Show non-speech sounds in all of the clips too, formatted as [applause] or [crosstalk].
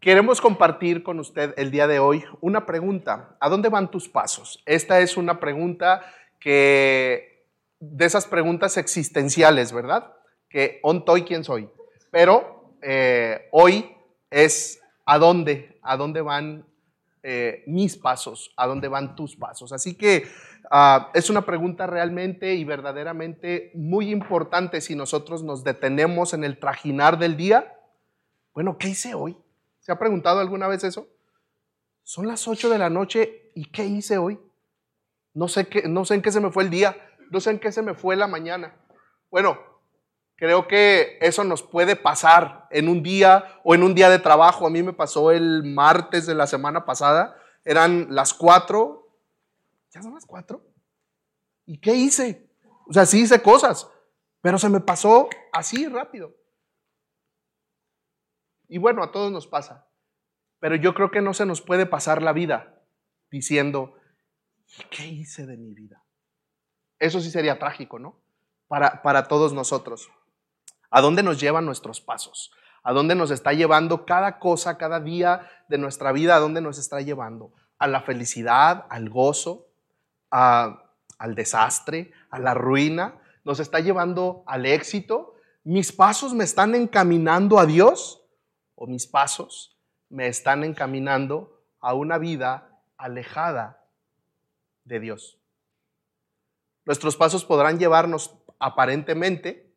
Queremos compartir con usted el día de hoy una pregunta. ¿A dónde van tus pasos? Esta es una pregunta que, de esas preguntas existenciales, ¿verdad? Que, ¿ontoy quién soy? Pero eh, hoy es, ¿a dónde? ¿A dónde van eh, mis pasos? ¿A dónde van tus pasos? Así que ah, es una pregunta realmente y verdaderamente muy importante si nosotros nos detenemos en el trajinar del día. Bueno, ¿qué hice hoy? ¿Se ha preguntado alguna vez eso? Son las 8 de la noche y ¿qué hice hoy? No sé, qué, no sé en qué se me fue el día, no sé en qué se me fue la mañana. Bueno, creo que eso nos puede pasar en un día o en un día de trabajo. A mí me pasó el martes de la semana pasada, eran las 4. ¿Ya son las 4? ¿Y qué hice? O sea, sí hice cosas, pero se me pasó así rápido. Y bueno, a todos nos pasa. Pero yo creo que no se nos puede pasar la vida diciendo, ¿qué hice de mi vida? Eso sí sería trágico, ¿no? Para, para todos nosotros. ¿A dónde nos llevan nuestros pasos? ¿A dónde nos está llevando cada cosa, cada día de nuestra vida? ¿A dónde nos está llevando? ¿A la felicidad, al gozo, al desastre, a la ruina? ¿Nos está llevando al éxito? ¿Mis pasos me están encaminando a Dios? O mis pasos me están encaminando a una vida alejada de Dios. Nuestros pasos podrán llevarnos aparentemente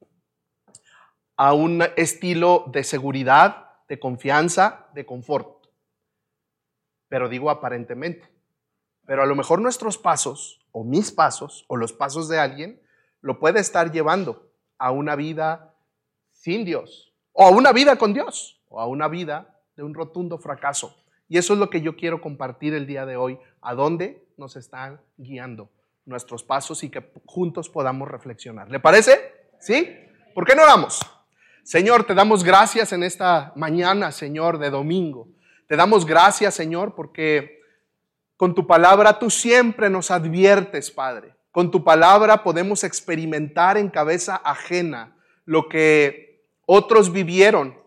a un estilo de seguridad, de confianza, de confort. Pero digo aparentemente. Pero a lo mejor nuestros pasos, o mis pasos, o los pasos de alguien, lo puede estar llevando a una vida sin Dios, o a una vida con Dios a una vida de un rotundo fracaso. Y eso es lo que yo quiero compartir el día de hoy, a dónde nos están guiando nuestros pasos y que juntos podamos reflexionar. ¿Le parece? ¿Sí? ¿Por qué no oramos? Señor, te damos gracias en esta mañana, Señor, de domingo. Te damos gracias, Señor, porque con tu palabra tú siempre nos adviertes, Padre. Con tu palabra podemos experimentar en cabeza ajena lo que otros vivieron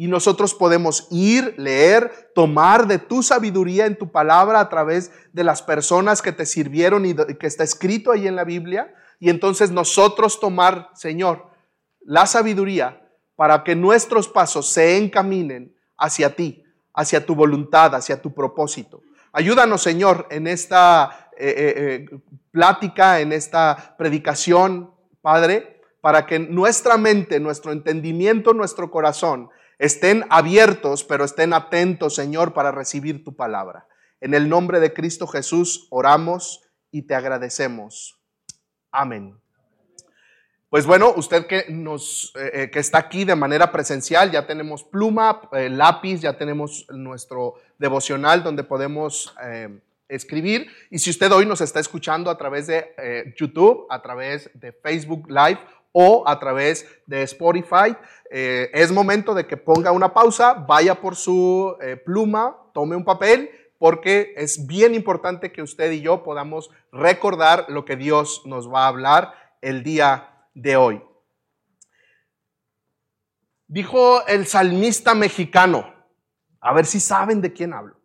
y nosotros podemos ir, leer, tomar de tu sabiduría en tu palabra a través de las personas que te sirvieron y que está escrito ahí en la Biblia. Y entonces nosotros tomar, Señor, la sabiduría para que nuestros pasos se encaminen hacia ti, hacia tu voluntad, hacia tu propósito. Ayúdanos, Señor, en esta eh, eh, eh, plática, en esta predicación, Padre, para que nuestra mente, nuestro entendimiento, nuestro corazón Estén abiertos, pero estén atentos, Señor, para recibir tu palabra. En el nombre de Cristo Jesús oramos y te agradecemos. Amén. Pues bueno, usted que nos eh, eh, que está aquí de manera presencial, ya tenemos pluma, eh, lápiz, ya tenemos nuestro devocional donde podemos escribir. Y si usted hoy nos está escuchando a través de YouTube, a través de Facebook Live o a través de Spotify. Eh, es momento de que ponga una pausa, vaya por su eh, pluma, tome un papel, porque es bien importante que usted y yo podamos recordar lo que Dios nos va a hablar el día de hoy. Dijo el salmista mexicano, a ver si saben de quién hablo.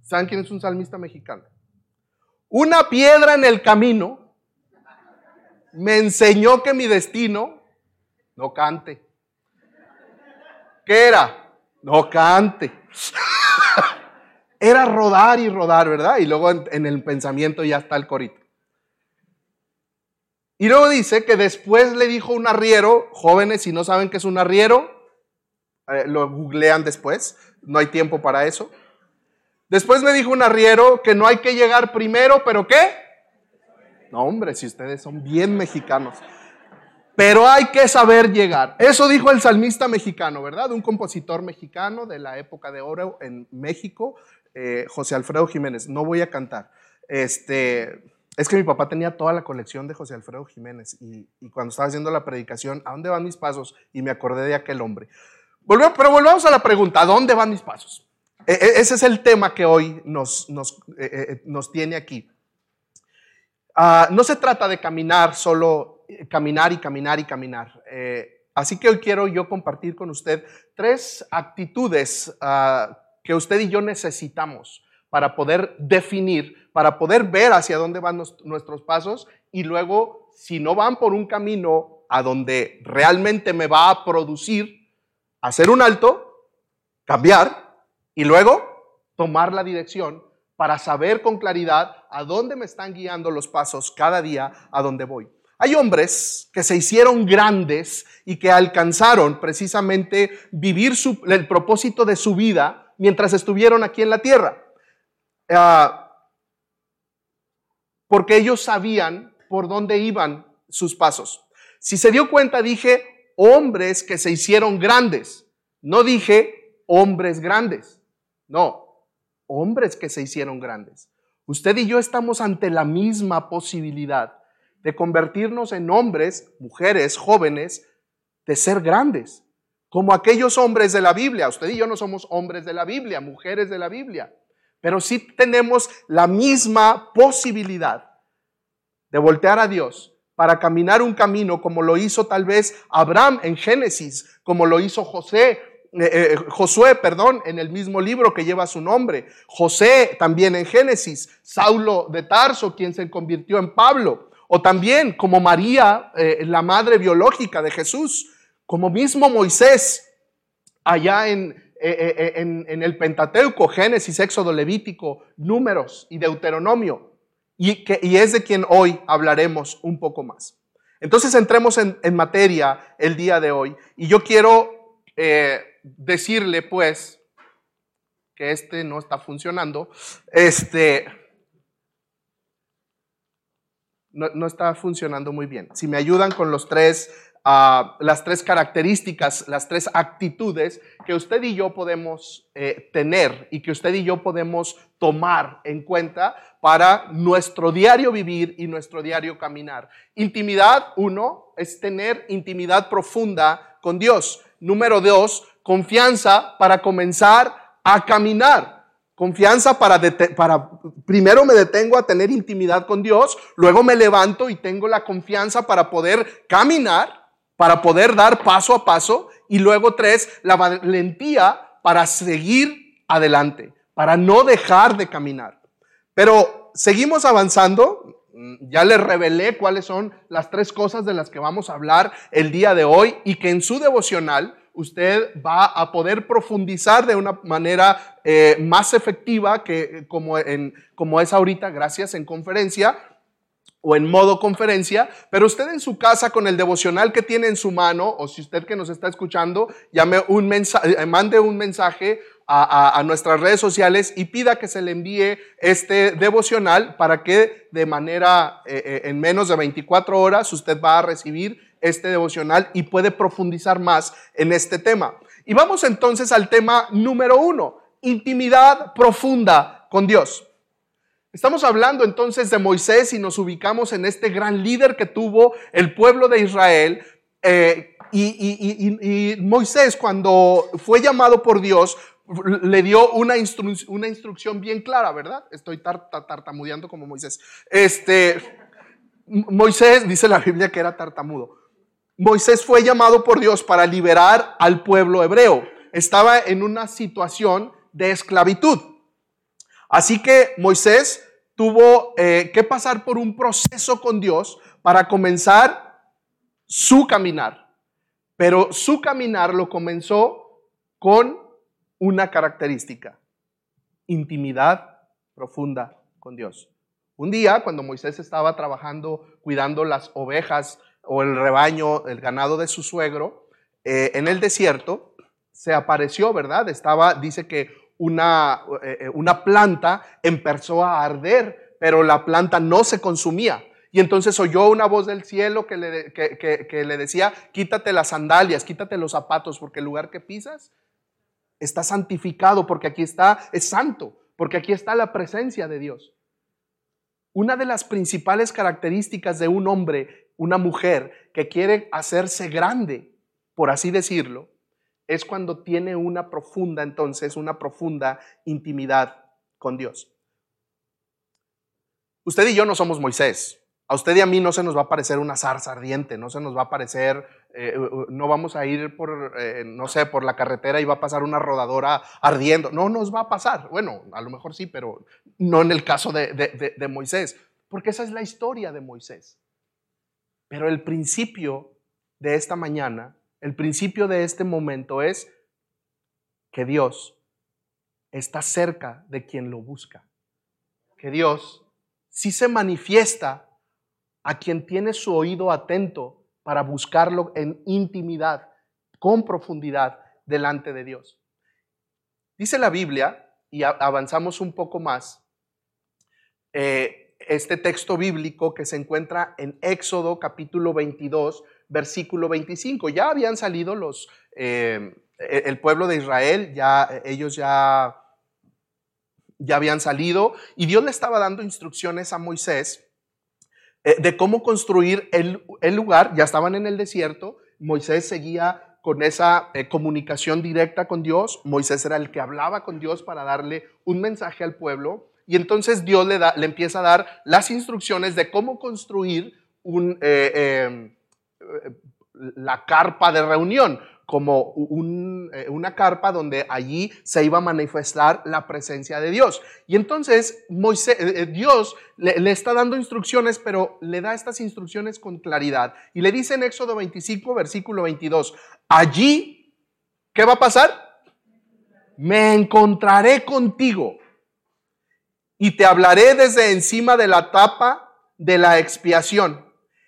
¿Saben quién es un salmista mexicano? Una piedra en el camino me enseñó que mi destino no cante. ¿Qué era? No cante. [laughs] era rodar y rodar, ¿verdad? Y luego en, el pensamiento ya está el corito. Y luego dice que después le dijo un arriero, jóvenes, si no saben qué es un arriero, eh, lo googlean después, no hay tiempo para eso. Después me dijo un arriero que no hay que llegar primero, pero ¿qué? No, hombre, si ustedes son bien mexicanos. Pero hay que saber llegar. Eso dijo el salmista mexicano, ¿verdad? Un compositor mexicano de la época de oro en México, eh, José Alfredo Jiménez. No voy a cantar. Este, es que mi papá tenía toda la colección de José Alfredo Jiménez y, cuando estaba haciendo la predicación, ¿a dónde van mis pasos? Y me acordé de aquel hombre. pero volvamos a la pregunta, ¿a dónde van mis pasos? E, e, ese es el tema que hoy nos, nos, eh, eh, nos tiene aquí. Ah, no se trata de caminar solo, eh, caminar y caminar y caminar. Eh, Así que hoy quiero yo compartir con usted tres actitudes ah, que usted y yo necesitamos para poder definir, para poder ver hacia dónde van nuestros pasos y luego, si no van por un camino a donde realmente me va a producir, hacer un alto, cambiar y luego tomar la dirección para saber con claridad a dónde me están guiando los pasos cada día, a dónde voy. Hay hombres que se hicieron grandes y que alcanzaron precisamente vivir el propósito de su vida mientras estuvieron aquí en la tierra. Ah, porque ellos sabían por dónde iban sus pasos. Si se dio cuenta, dije hombres que se hicieron grandes. No dije hombres grandes. No, hombres que se hicieron grandes. Usted y yo estamos ante la misma posibilidad de convertirnos en hombres, mujeres, jóvenes, de ser grandes, como aquellos hombres de la Biblia. Usted y yo no somos hombres de la Biblia, mujeres de la Biblia, pero sí tenemos la misma posibilidad de voltear a Dios para caminar un camino como lo hizo tal vez Abraham en Génesis, como lo hizo José eh, eh, Josué, perdón, en el mismo libro que lleva su nombre, José también en Génesis, Saulo de Tarso, quien se convirtió en Pablo, o también como María, eh, la madre biológica de Jesús, como mismo Moisés, allá en, el Pentateuco, Génesis, Éxodo, Levítico, Números y Deuteronomio, y, que, y es de quien hoy hablaremos un poco más. Entonces entremos en, en materia el día de hoy, y yo quiero decirle pues que este no está funcionando, este no, está funcionando muy bien. Si me ayudan con los tres, ah, las tres características, las tres actitudes que usted y yo podemos eh, tener y que usted y yo podemos tomar en cuenta para nuestro diario vivir y nuestro diario caminar. Intimidad, uno, es tener intimidad profunda con Dios. Número dos, confianza para comenzar a caminar. Confianza para, para, primero me detengo a tener intimidad con Dios, luego me levanto y tengo la confianza para poder caminar, para poder dar paso a paso, y luego tres, la valentía para seguir adelante, para no dejar de caminar. Pero seguimos avanzando, ya les revelé cuáles son las tres cosas de las que vamos a hablar el día de hoy y que en su devocional usted va a poder profundizar de una manera eh, más efectiva que como, en, como es ahorita, gracias, en conferencia o en modo conferencia, pero usted en su casa con el devocional que tiene en su mano, o si usted que nos está escuchando, llame un mensaje, eh, mande un mensaje a, nuestras redes sociales y pida que se le envíe este devocional para que de manera, eh, en menos de 24 horas, usted va a recibir este devocional y puede profundizar más en este tema. Y vamos entonces al tema número uno, intimidad profunda con Dios. Estamos hablando entonces de Moisés y nos ubicamos en este gran líder que tuvo el pueblo de Israel. Eh, y, Moisés cuando fue llamado por Dios le dio una, una instrucción bien clara, ¿verdad? Estoy tartamudeando como Moisés. Este, Moisés dice la Biblia que era tartamudo. Moisés fue llamado por Dios para liberar al pueblo hebreo. Estaba en una situación de esclavitud. Así que Moisés tuvo eh, que pasar por un proceso con Dios para comenzar su caminar. Pero su caminar lo comenzó con una característica, intimidad profunda con Dios. Un día, cuando Moisés estaba trabajando, cuidando las ovejas o el rebaño, el ganado de su suegro, eh, en el desierto, se apareció, ¿verdad? Estaba, dice que una, eh, eh, una planta empezó a arder, pero la planta no se consumía. Y entonces oyó una voz del cielo que le, que le decía, quítate las sandalias, quítate los zapatos, porque el lugar que pisas está santificado, porque aquí está, es santo, porque aquí está la presencia de Dios. Una de las principales características de un hombre una mujer que quiere hacerse grande, por así decirlo, es cuando tiene una profunda, entonces, una profunda intimidad con Dios. Usted y yo no somos Moisés. A usted y a mí no se nos va a parecer una zarza ardiente, no se nos va a parecer eh, no vamos a ir por, eh, no sé, por la carretera y va a pasar una rodadora ardiendo. No nos va a pasar. Bueno, a lo mejor sí, pero no en el caso de, de Moisés, porque esa es la historia de Moisés. Pero el principio de esta mañana, el principio de este momento es que Dios está cerca de quien lo busca. Que Dios sí se manifiesta a quien tiene su oído atento para buscarlo en intimidad, con profundidad, delante de Dios. Dice la Biblia, y avanzamos un poco más, eh, este texto bíblico que se encuentra en Éxodo capítulo 22, versículo 25. Ya habían salido los, eh, el pueblo de Israel, ya ellos ya, ya habían salido y Dios le estaba dando instrucciones a Moisés eh, de cómo construir el, lugar, ya estaban en el desierto, Moisés seguía con esa eh, comunicación directa con Dios, Moisés era el que hablaba con Dios para darle un mensaje al pueblo, y entonces Dios le, da, le empieza a dar las instrucciones de cómo construir un, eh, la carpa de reunión, como eh, una carpa donde allí se iba a manifestar la presencia de Dios. Y entonces eh, eh, Dios le, está dando instrucciones, pero le da estas instrucciones con claridad. Y le dice en Éxodo 25, versículo 22, allí, ¿qué va a pasar? Me encontraré contigo y te hablaré desde encima de la tapa de la expiación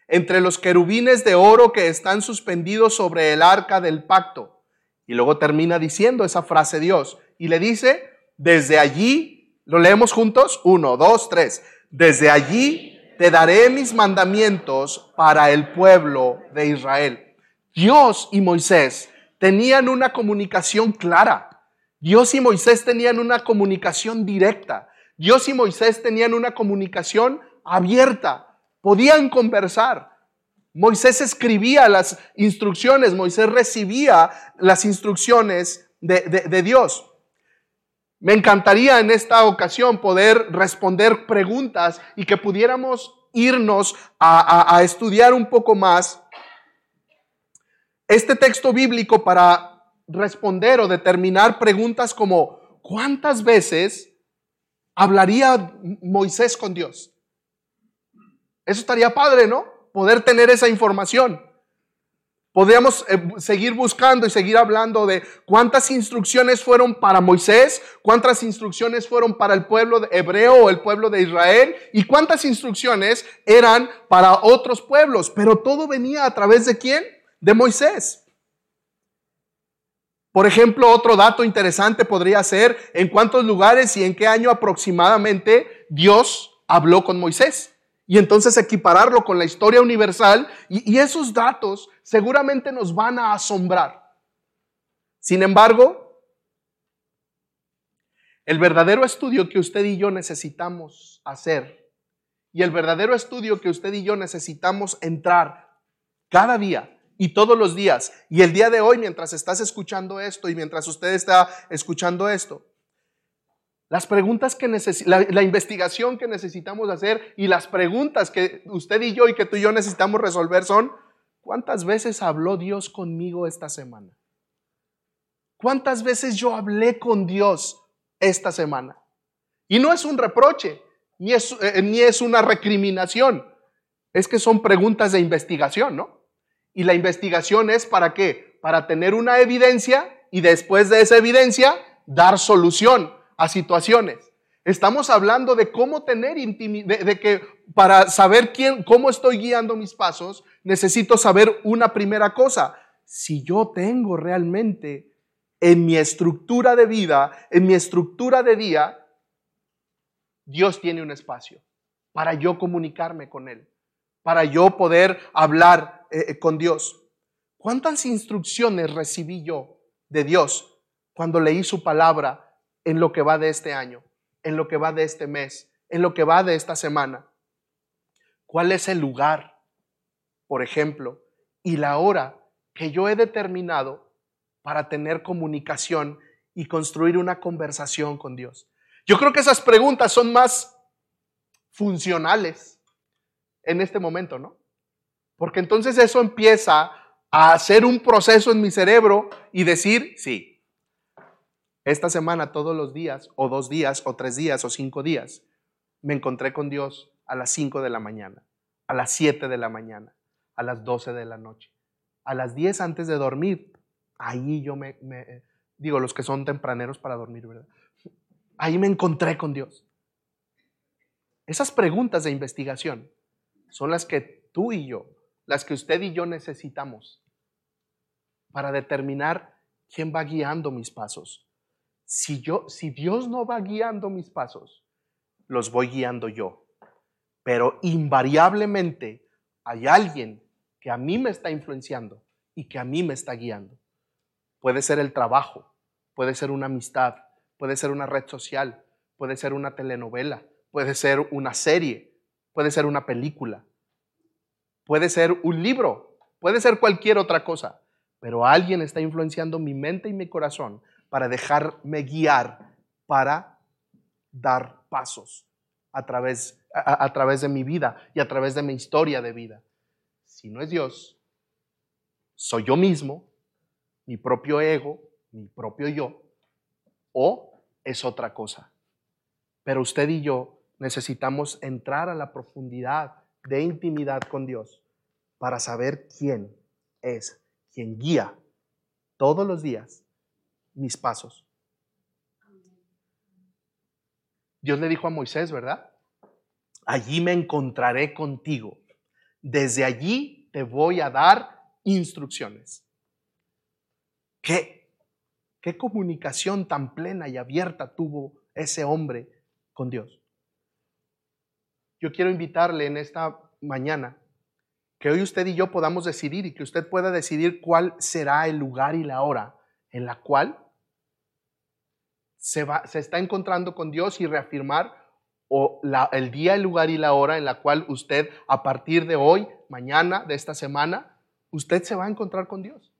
entre los querubines de oro que están suspendidos sobre el arca del pacto. Y luego termina diciendo esa frase Dios. Y le dice, desde allí, lo leemos juntos, uno, dos, tres, desde allí te daré mis mandamientos para el pueblo de Israel. Dios y Moisés tenían una comunicación clara. Dios y Moisés tenían una comunicación directa. Dios y Moisés tenían una comunicación abierta podían conversar. Moisés escribía las instrucciones, Moisés recibía las instrucciones de, Dios. Me encantaría en esta ocasión poder responder preguntas y que pudiéramos irnos a, a, estudiar un poco más este texto bíblico para responder o determinar preguntas como ¿cuántas veces hablaría Moisés con Dios? Eso estaría padre, ¿no? Poder tener esa información. Podríamos eh, seguir buscando y seguir hablando de cuántas instrucciones fueron para Moisés, cuántas instrucciones fueron para el pueblo hebreo o el pueblo de Israel y cuántas instrucciones eran para otros pueblos. Pero todo venía a través de quién? De Moisés. Por ejemplo, otro dato interesante podría ser en cuántos lugares y en qué año aproximadamente Dios habló con Moisés y entonces equipararlo con la historia universal y, esos datos seguramente nos van a asombrar. Sin embargo, el verdadero estudio que usted y yo necesitamos hacer y el verdadero estudio que usted y yo necesitamos entrar cada día y todos los días y el día de hoy mientras estás escuchando esto y mientras usted está escuchando esto, las preguntas que necesitamos, la, investigación que necesitamos hacer y las preguntas que usted y yo y que tú y yo necesitamos resolver son, ¿cuántas veces habló Dios conmigo esta semana? ¿Cuántas veces yo hablé con Dios esta semana? Y no es un reproche, ni es, eh, ni es una recriminación, es que son preguntas de investigación, ¿no? Y la investigación es para qué? Para tener una evidencia y después de esa evidencia dar solución a situaciones. Estamos hablando de cómo tener intimidad, de, que para saber quién, cómo estoy guiando mis pasos, necesito saber una primera cosa. Si yo tengo realmente en mi estructura de vida, en mi estructura de día, Dios tiene un espacio para yo comunicarme con Él, para yo poder hablar eh, eh, con Dios. ¿Cuántas instrucciones recibí yo de Dios cuando leí su palabra en lo que va de este año, en lo que va de este mes, en lo que va de esta semana. ¿Cuál es el lugar, por ejemplo, y la hora que yo he determinado para tener comunicación y construir una conversación con Dios? Yo creo que esas preguntas son más funcionales en este momento, ¿no? Porque entonces eso empieza a hacer un proceso en mi cerebro y decir, sí, esta semana todos los días, o dos días, o tres días, o cinco días, me encontré con Dios a las cinco de la mañana, a las siete de la mañana, a las doce de la noche, a las diez antes de dormir. Ahí yo me, me digo, los que son tempraneros para dormir, ¿verdad? Ahí me encontré con Dios. Esas preguntas de investigación son las que tú y yo, las que usted y yo necesitamos para determinar quién va guiando mis pasos. Si yo si Dios no va guiando mis pasos, los voy guiando yo. Pero invariablemente hay alguien que a mí me está influenciando y que a mí me está guiando. Puede ser el trabajo, puede ser una amistad, puede ser una red social, puede ser una telenovela, puede ser una serie, puede ser una película, puede ser un libro, puede ser cualquier otra cosa, pero alguien está influenciando mi mente y mi corazón para dejarme guiar, para dar pasos a través, a, través de mi vida y a través de mi historia de vida. Si no es Dios, soy yo mismo, mi propio ego, mi propio yo, o es otra cosa. Pero usted y yo necesitamos entrar a la profundidad de intimidad con Dios para saber quién es, quien guía todos los días mis pasos. Dios le dijo a Moisés, ¿verdad? Allí me encontraré contigo. Desde allí te voy a dar instrucciones. ¿Qué? ¿Qué comunicación tan plena y abierta tuvo ese hombre con Dios? Yo quiero invitarle en esta mañana que hoy usted y yo podamos decidir y que usted pueda decidir cuál será el lugar y la hora en la cual se, va, se está encontrando con Dios y reafirmar o el día, el lugar y la hora en la cual usted a partir de hoy, mañana, de esta semana, usted se va a encontrar con Dios.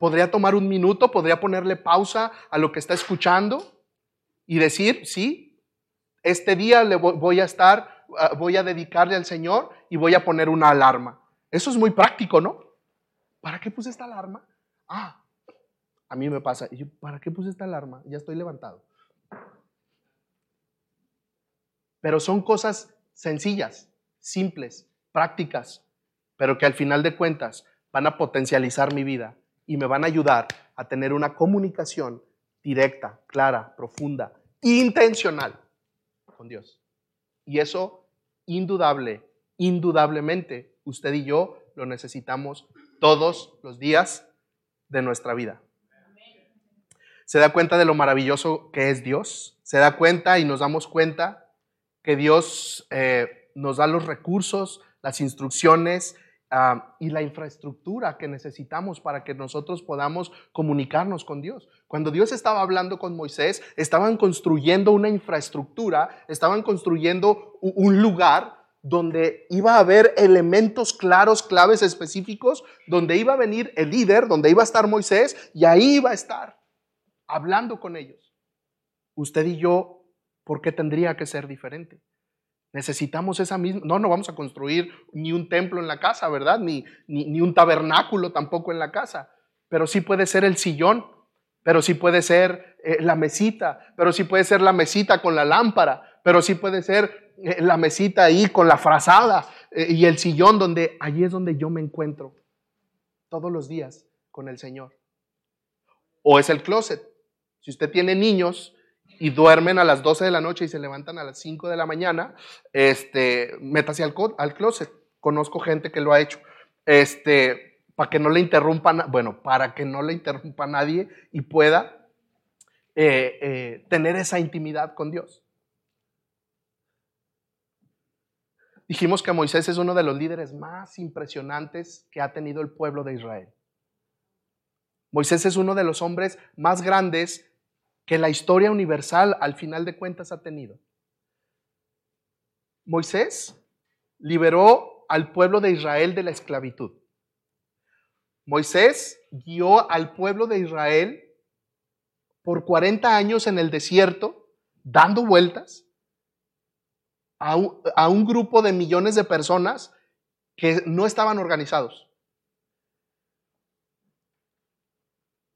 Podría tomar un minuto, podría ponerle pausa a lo que está escuchando y decir, sí, este día le voy a estar, ah, voy a dedicarle al Señor y voy a poner una alarma. Eso es muy práctico, ¿no? ¿Para qué puse esta alarma? Ah, a mí me pasa. Y ¿para qué puse esta alarma? Ya estoy levantado. Pero son cosas sencillas, simples, prácticas, pero que al final de cuentas van a potencializar mi vida y me van a ayudar a tener una comunicación directa, clara, profunda, intencional con Dios. Y eso, indudable, indudablemente, usted y yo lo necesitamos todos los días de nuestra vida. Se da cuenta de lo maravilloso que es Dios. Se da cuenta y nos damos cuenta que Dios eh, nos da los recursos, las instrucciones, Y la infraestructura que necesitamos para que nosotros podamos comunicarnos con Dios. Cuando Dios estaba hablando con Moisés, estaban construyendo una infraestructura, estaban construyendo un lugar donde iba a haber elementos claros, claves específicos, donde iba a venir el líder, donde iba a estar Moisés, y ahí iba a estar hablando con ellos. Usted y yo, ¿por qué tendría que ser diferente? Necesitamos esa misma, no, no vamos a construir ni un templo en la casa, ¿verdad? Ni, ni, un tabernáculo tampoco en la casa, pero sí puede ser el sillón, pero sí puede ser eh, la mesita, pero sí puede ser la mesita con la lámpara, pero sí puede ser eh, la mesita ahí con la frazada eh, y el sillón donde, allí es donde yo me encuentro todos los días con el Señor. O es el closet. Si usted tiene niños, y duermen a las 12 de la noche y se levantan a las 5 de la mañana, este, métase al, al closet. Conozco gente que lo ha hecho. Este, para que no le interrumpan, bueno, para que no le interrumpa nadie y pueda eh, eh, tener esa intimidad con Dios. Dijimos que Moisés es uno de los líderes más impresionantes que ha tenido el pueblo de Israel. Moisés es uno de los hombres más grandes que la historia universal al final de cuentas ha tenido. Moisés liberó al pueblo de Israel de la esclavitud. Moisés guió al pueblo de Israel por 40 años en el desierto, dando vueltas a un, grupo de millones de personas que no estaban organizados.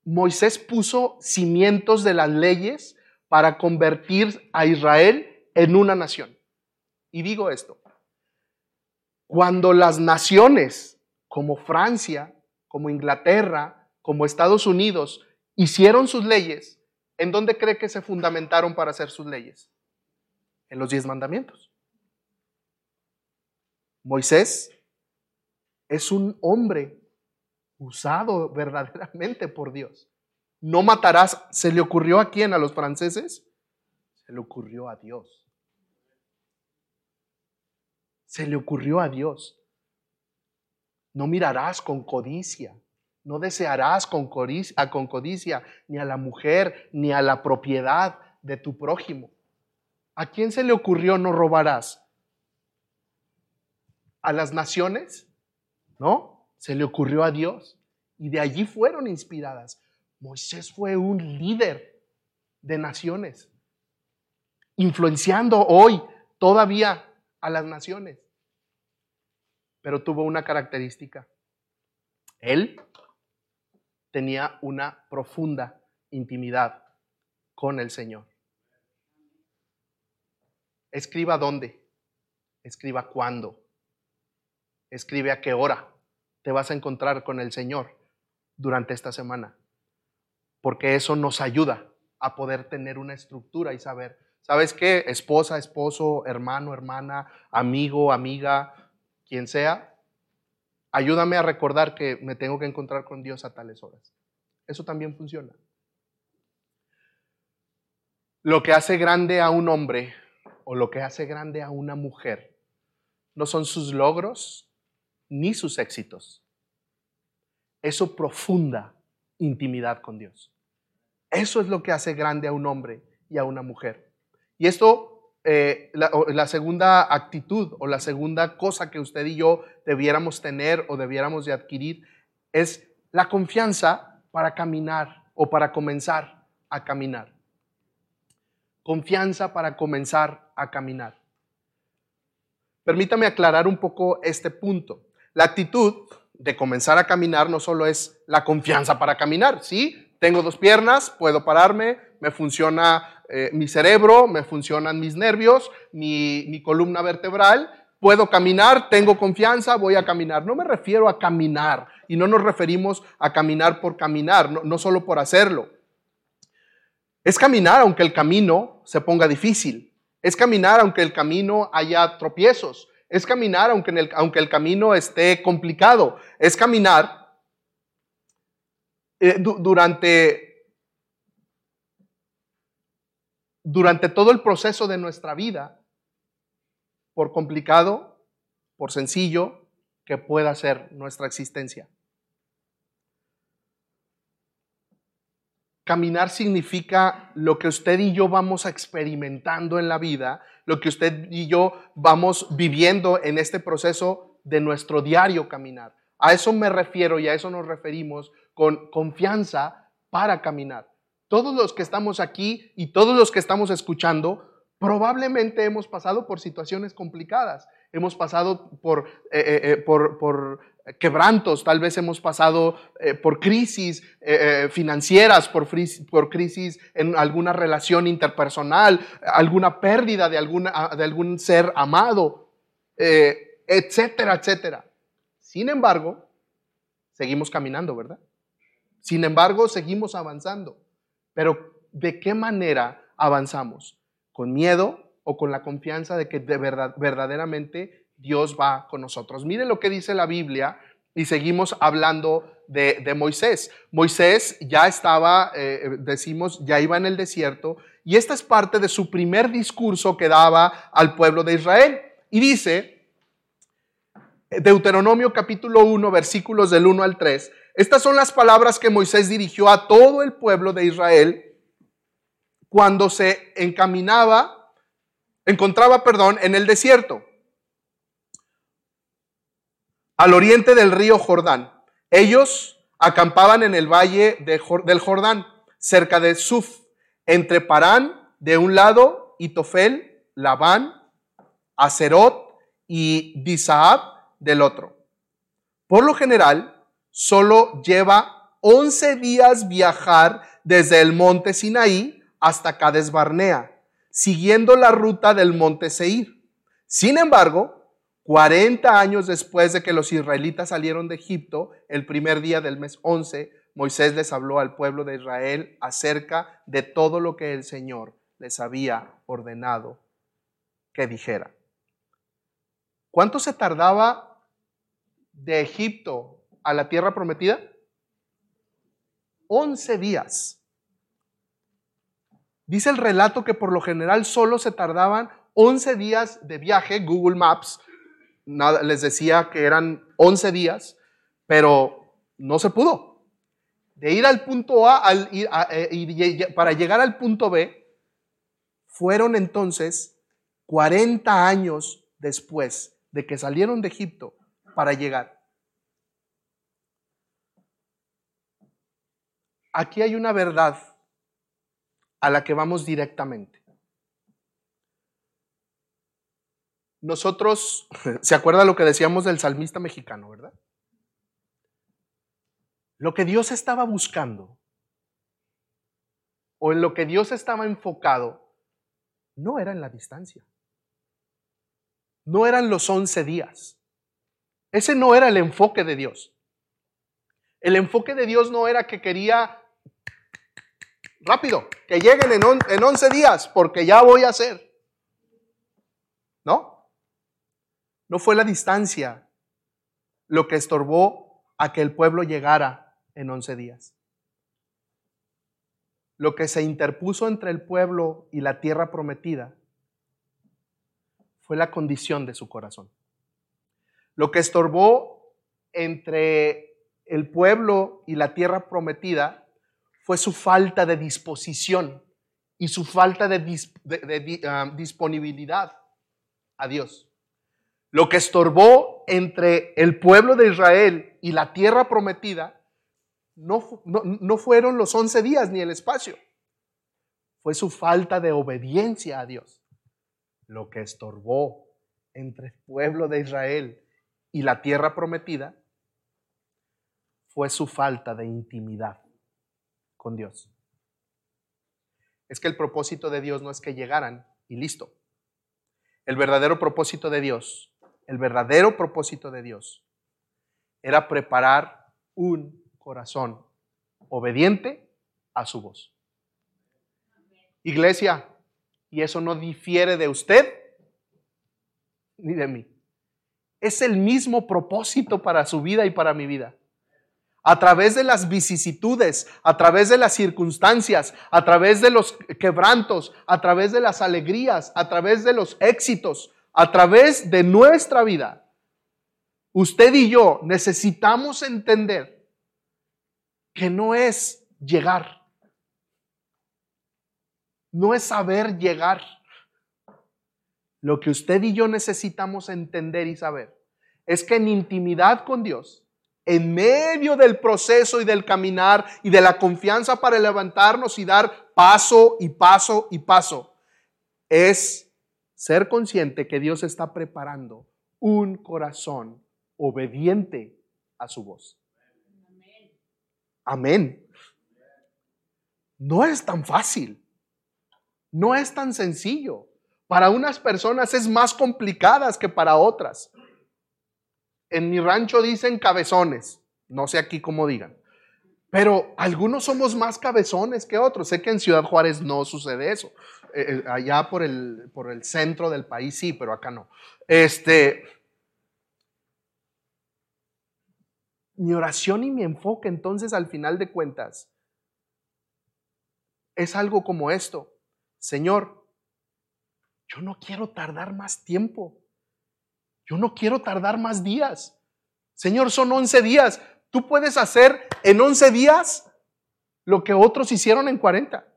Moisés puso cimientos de las leyes para convertir a Israel en una nación. Y digo esto, cuando las naciones como Francia, como Inglaterra, como Estados Unidos hicieron sus leyes, ¿en dónde cree que se fundamentaron para hacer sus leyes? En los diez mandamientos. Moisés es un hombre usado verdaderamente por Dios. No matarás, ¿se le ocurrió a quién? ¿A los franceses? Se le ocurrió a Dios. Se le ocurrió a Dios. No mirarás con codicia, no desearás con codicia, con codicia ni a la mujer ni a la propiedad de tu prójimo. ¿A quién se le ocurrió no robarás? ¿A las naciones? ¿No? Se le ocurrió a Dios. Y de allí fueron inspiradas. Moisés fue un líder de naciones, influenciando hoy todavía a las naciones. Pero tuvo una característica. Él tenía una profunda intimidad con el Señor. Escriba dónde, escriba cuándo, escribe a qué hora te vas a encontrar con el Señor durante esta semana, porque eso nos ayuda a poder tener una estructura y saber, ¿sabes qué? Esposa, esposo, hermano, hermana, amigo, amiga, quien sea, ayúdame a recordar que me tengo que encontrar con Dios a tales horas. Eso también funciona. Lo que hace grande a un hombre o lo que hace grande a una mujer no son sus logros ni sus éxitos, eso profunda intimidad con Dios. Eso es lo que hace grande a un hombre y a una mujer. Y esto, eh, la, segunda actitud o la segunda cosa que usted y yo debiéramos tener o debiéramos de adquirir es la confianza para caminar o para comenzar a caminar. Confianza para comenzar a caminar. Permítame aclarar un poco este punto. La actitud de comenzar a caminar no solo es la confianza para caminar, ¿sí? Tengo dos piernas, puedo pararme, me funciona eh, mi cerebro, me funcionan mis nervios, mi, columna vertebral, puedo caminar, tengo confianza, voy a caminar. No me refiero a caminar y no nos referimos a caminar por caminar, no, no solo por hacerlo. Es caminar aunque el camino se ponga difícil. Es caminar aunque el camino haya tropiezos. Es caminar aunque, el, aunque el camino esté complicado. Es caminar eh, durante, durante todo el proceso de nuestra vida, por complicado, por sencillo que pueda ser nuestra existencia. Caminar significa lo que usted y yo vamos experimentando en la vida lo que usted y yo vamos viviendo en este proceso de nuestro diario caminar. A eso me refiero y a eso nos referimos con confianza para caminar. Todos los que estamos aquí y todos los que estamos escuchando, probablemente hemos pasado por situaciones complicadas, hemos pasado por, eh, eh, eh, por, por quebrantos, tal vez hemos pasado eh, por crisis eh, eh, financieras, por, crisis en alguna relación interpersonal, alguna pérdida de, algún ser amado, etcétera, etcétera. Sin embargo, seguimos caminando, ¿verdad? Sin embargo, seguimos avanzando. Pero ¿de qué manera avanzamos? ¿Con miedo o con la confianza de que de verdad, verdaderamente Dios va con nosotros. Mire lo que dice la Biblia y seguimos hablando de, Moisés. Moisés ya estaba, eh, decimos, ya iba en el desierto y esta es parte de su primer discurso que daba al pueblo de Israel. Y dice, Deuteronomio capítulo 1, versículos del 1 al 3, estas son las palabras que Moisés dirigió a todo el pueblo de Israel cuando se encaminaba, encontraba, perdón, en el desierto al oriente del río Jordán. Ellos acampaban en el valle del Jordán, cerca de Suf, entre Parán de un lado y Tofel, Labán, Acerot y Disaab del otro. Por lo general, solo lleva 11 días viajar desde el monte Sinaí hasta Cades Barnea, siguiendo la ruta del monte Seir. Sin embargo, 40 años después de que los israelitas salieron de Egipto, el primer día del mes 11, Moisés les habló al pueblo de Israel acerca de todo lo que el Señor les había ordenado que dijera. ¿Cuánto se tardaba de Egipto a la tierra prometida? 11 días. Dice el relato que por lo general solo se tardaban 11 días de viaje. Google Maps les decía que eran 11 días, pero no se pudo de ir al punto A, ir eh, para llegar al punto B, fueron entonces 40 años después de que salieron de Egipto para llegar. Aquí hay una verdad a la que vamos directamente. Nosotros, ¿se acuerda lo que decíamos del salmista mexicano, verdad? Lo que Dios estaba buscando o en lo que Dios estaba enfocado no era en la distancia. No eran los once días. Ese no era el enfoque de Dios. El enfoque de Dios no era que quería rápido, que lleguen en, en 11 días, porque ya voy a hacer. ¿No? No fue la distancia lo que estorbó a que el pueblo llegara en 11 días. Lo que se interpuso entre el pueblo y la tierra prometida fue la condición de su corazón. Lo que estorbó entre el pueblo y la tierra prometida fue su falta de disposición y su falta de, ah, disponibilidad a Dios. Lo que estorbó entre el pueblo de Israel y la tierra prometida no, no, fueron los once días ni el espacio. Fue su falta de obediencia a Dios lo que estorbó entre el pueblo de Israel y la tierra prometida fue su falta de intimidad con Dios. Es que el propósito de Dios no es que llegaran y listo. El verdadero propósito de Dios, el verdadero propósito de Dios era preparar un corazón obediente a su voz. Iglesia, y eso no difiere de usted ni de mí. Es el mismo propósito para su vida y para mi vida. A través de las vicisitudes, a través de las circunstancias, a través de los quebrantos, a través de las alegrías, a través de los éxitos, a través de nuestra vida, usted y yo necesitamos entender que no es llegar, no es saber llegar. Lo que usted y yo necesitamos entender y saber es que en intimidad con Dios, en medio del proceso y del caminar y de la confianza para levantarnos y dar paso y paso y paso, es ser consciente que Dios está preparando un corazón obediente a su voz. Amén. No es tan fácil. No es tan sencillo. Para unas personas es más complicadas que para otras. En mi rancho dicen cabezones. No sé aquí cómo digan. Pero algunos somos más cabezones que otros. Sé que en Ciudad Juárez no sucede eso. Eh, eh, allá por el, por el centro del país sí, pero acá no. Este, mi oración y mi enfoque entonces al final de cuentas es algo como esto. Señor, yo no quiero tardar más tiempo. Yo no quiero tardar más días. Señor, son 11 días. Tú puedes hacer en 11 días lo que otros hicieron en 40.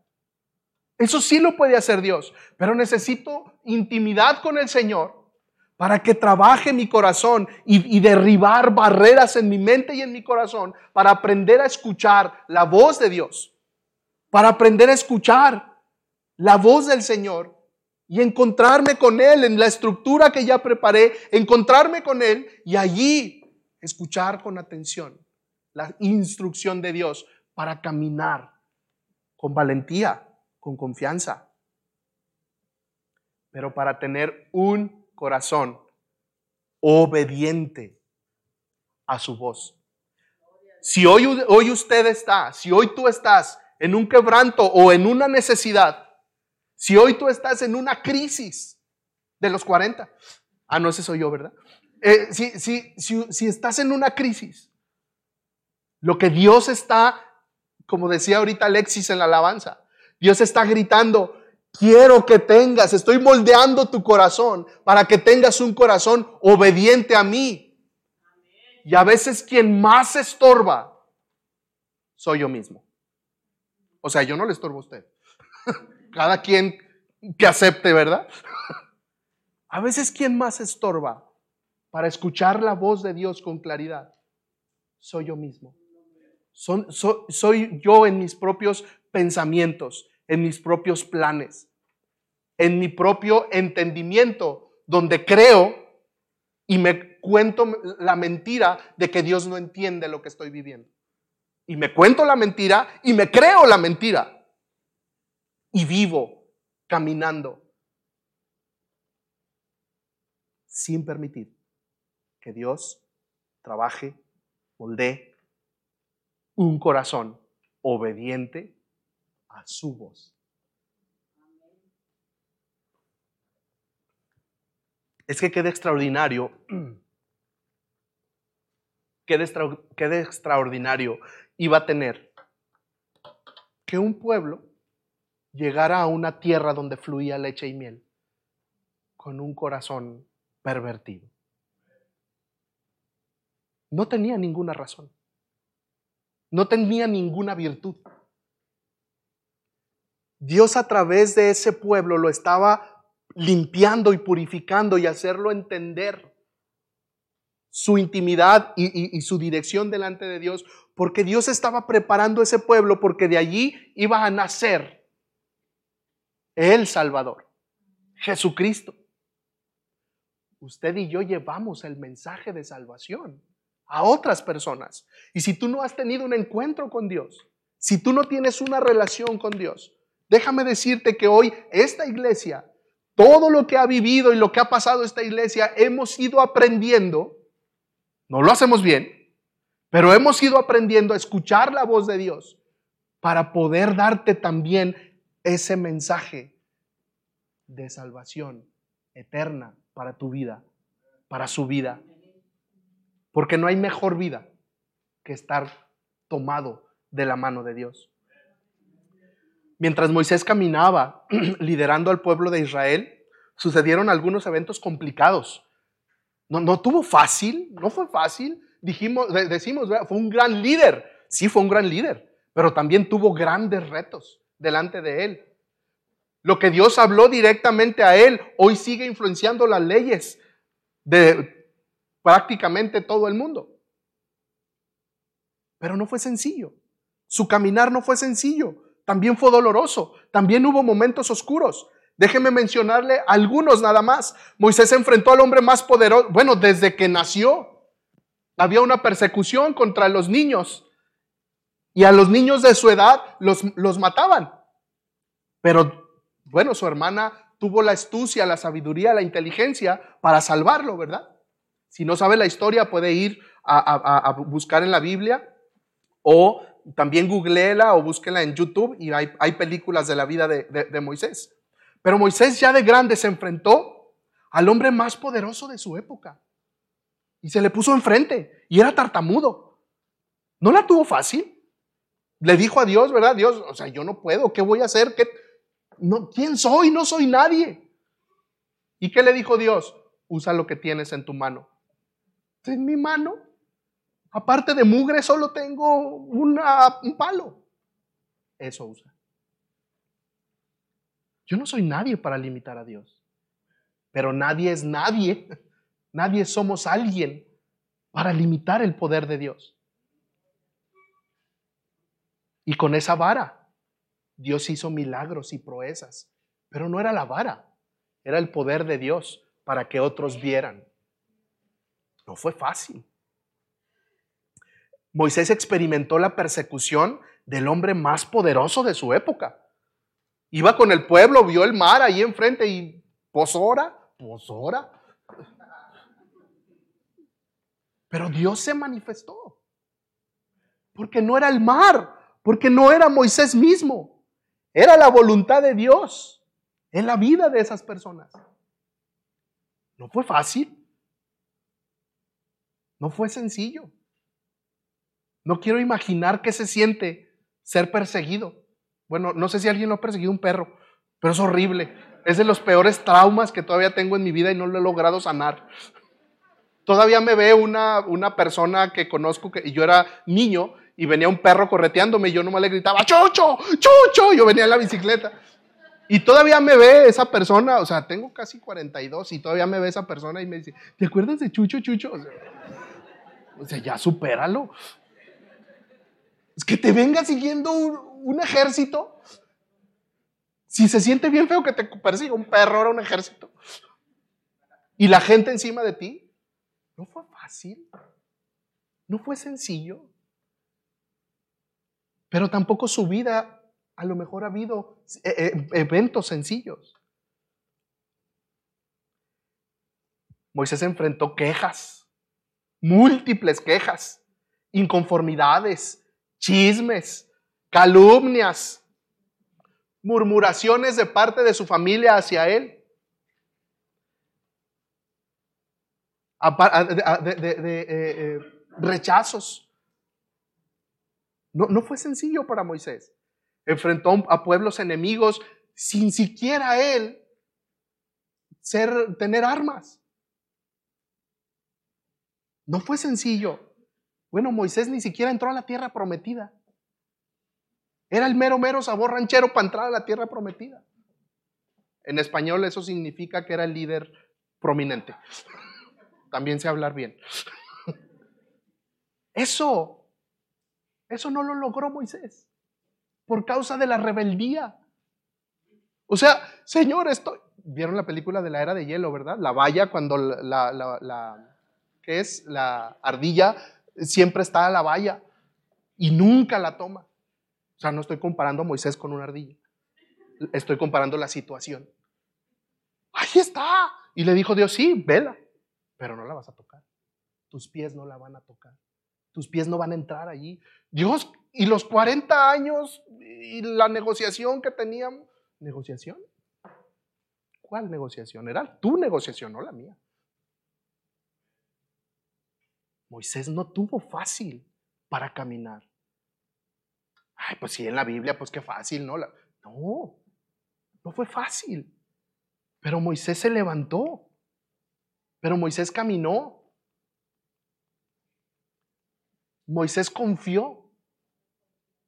Eso sí lo puede hacer Dios, pero necesito intimidad con el Señor para que trabaje mi corazón y, derribar barreras en mi mente y en mi corazón, para aprender a escuchar la voz de Dios, para aprender a escuchar la voz del Señor y encontrarme con Él en la estructura que ya preparé, encontrarme con Él y allí escuchar con atención la instrucción de Dios para caminar con valentía, con confianza. Pero para tener un corazón obediente a su voz. Si hoy, hoy usted está, si hoy tú estás en un quebranto o en una necesidad, si hoy tú estás en una crisis de los 40, ah, no, ese soy yo, ¿verdad? Eh, si, si, si estás en una crisis, lo que Dios está, como decía ahorita Alexis en la alabanza, Dios está gritando, quiero que tengas, estoy moldeando tu corazón para que tengas un corazón obediente a mí. Y a veces quien más estorba soy yo mismo. O sea, yo no le estorbo a usted. [laughs] Cada quien que acepte, ¿verdad? [laughs] A veces quien más estorba para escuchar la voz de Dios con claridad soy yo mismo. soy yo en mis propios pensamientos, en mis propios planes, en mi propio entendimiento, donde creo y me cuento la mentira de que Dios no entiende lo que estoy viviendo. Y me cuento la mentira y me creo la mentira. Y vivo caminando sin permitir que Dios trabaje, moldee un corazón obediente a su voz. Es que quede extraordinario, [clears throat] quede extraordinario iba a tener que un pueblo llegara a una tierra donde fluía leche y miel con un corazón pervertido. No tenía ninguna razón. No tenía ninguna virtud. Dios a través de ese pueblo lo estaba limpiando y purificando y hacerlo entender su intimidad y, su dirección delante de Dios, porque Dios estaba preparando ese pueblo porque de allí iba a nacer el Salvador, Jesucristo. Usted y yo llevamos el mensaje de salvación a otras personas. Y si tú no has tenido un encuentro con Dios, si tú no tienes una relación con Dios, Déjame decirte que hoy esta iglesia, todo lo que ha vivido y lo que ha pasado esta iglesia, hemos ido aprendiendo, no lo hacemos bien, pero hemos ido aprendiendo a escuchar la voz de Dios para poder darte también ese mensaje de salvación eterna para tu vida, para su vida. Porque no hay mejor vida que estar tomado de la mano de Dios. Mientras Moisés caminaba [clears throat] liderando al pueblo de Israel, sucedieron algunos eventos complicados. No, no tuvo fácil, no fue fácil. Dijimos, decimos, fue un gran líder. Sí, fue un gran líder, pero también tuvo grandes retos delante de él. Lo que Dios habló directamente a él hoy sigue influenciando las leyes de prácticamente todo el mundo. Pero no fue sencillo. Su caminar no fue sencillo también fue doloroso, también hubo momentos oscuros. Déjeme mencionarle algunos nada más. Moisés se enfrentó al hombre más poderoso, bueno, desde que nació. Había una persecución contra los niños y a los niños de su edad los, los mataban. Pero bueno, su hermana tuvo la astucia, la sabiduría, la inteligencia para salvarlo, ¿verdad? Si no sabe la historia, puede ir a, a buscar en la Biblia o también googleela o búsquela en YouTube y hay, películas de la vida de, de Moisés. Pero Moisés ya de grande se enfrentó al hombre más poderoso de su época y se le puso enfrente y era tartamudo. No la tuvo fácil. Le dijo a Dios, ¿verdad? Dios, o sea, yo no puedo, ¿qué voy a hacer? ¿Qué? No, ¿Quién soy? No soy nadie. ¿Y qué le dijo Dios? Usa lo que tienes en tu mano. En mi mano Aparte de mugre, solo tengo un palo. Eso usa. Yo no soy nadie para limitar a Dios. Pero nadie es nadie. [laughs] Nadie somos alguien para limitar el poder de Dios. Y con esa vara, Dios hizo milagros y proezas. Pero no era la vara, era el poder de Dios para que otros vieran. No fue fácil. Moisés experimentó la persecución del hombre más poderoso de su época. Iba con el pueblo, vio el mar ahí enfrente y posora, posora. Pero Dios se manifestó. Porque no era el mar, porque no era Moisés mismo. Era la voluntad de Dios en la vida de esas personas. No fue fácil. No fue sencillo. No quiero imaginar qué se siente ser perseguido. Bueno, no sé si alguien lo ha perseguido un perro, pero es horrible. Es de los peores traumas que todavía tengo en mi vida y no lo he logrado sanar. Todavía me ve una, una persona que conozco, que, yo era niño, y venía un perro correteándome y yo nomás le gritaba, ¡Chucho! ¡Chucho! Yo venía en la bicicleta. Y todavía me ve esa persona, o sea, tengo casi 42 y todavía me ve esa persona y me dice, ¿te acuerdas de Chucho, Chucho? O sea, o sea ya supéralo. Es que te venga siguiendo un, ejército. Si se siente bien feo que te persiga un perro, era un ejército. Y la gente encima de ti. No fue fácil. No fue sencillo. Pero tampoco su vida, a lo mejor ha habido eh, eh, eventos sencillos. Moisés enfrentó quejas, múltiples quejas, inconformidades, chismes, calumnias, murmuraciones de parte de su familia hacia él. De, eh, eh, rechazos. No, no fue sencillo para Moisés. Enfrentó a pueblos enemigos sin siquiera él ser, tener armas. No fue sencillo. Bueno, Moisés ni siquiera entró a la tierra prometida. Era el mero, mero sabor ranchero para entrar a la tierra prometida. En español eso significa que era el líder prominente. [laughs] También sé hablar bien. [laughs] Eso, eso no lo logró Moisés por causa de la rebeldía. O sea, Señor, estoy... ¿Vieron la película de la era de hielo, verdad? La valla cuando la, la, la ¿qué es? La ardilla siempre está a la valla y nunca la toma. O sea, no estoy comparando a Moisés con una ardilla. Estoy comparando la situación. Ahí está. Y le dijo Dios, sí, vela, pero no la vas a tocar. Tus pies no la van a tocar. Tus pies no van a entrar allí. Dios, y los 40 años y la negociación que teníamos. ¿Negociación? ¿Cuál negociación? Era tu negociación, no la mía. Moisés no tuvo fácil para caminar. Ay, pues sí, en la Biblia, pues qué fácil, ¿no? No, no fue fácil. Pero Moisés se levantó. Pero Moisés caminó. Moisés confió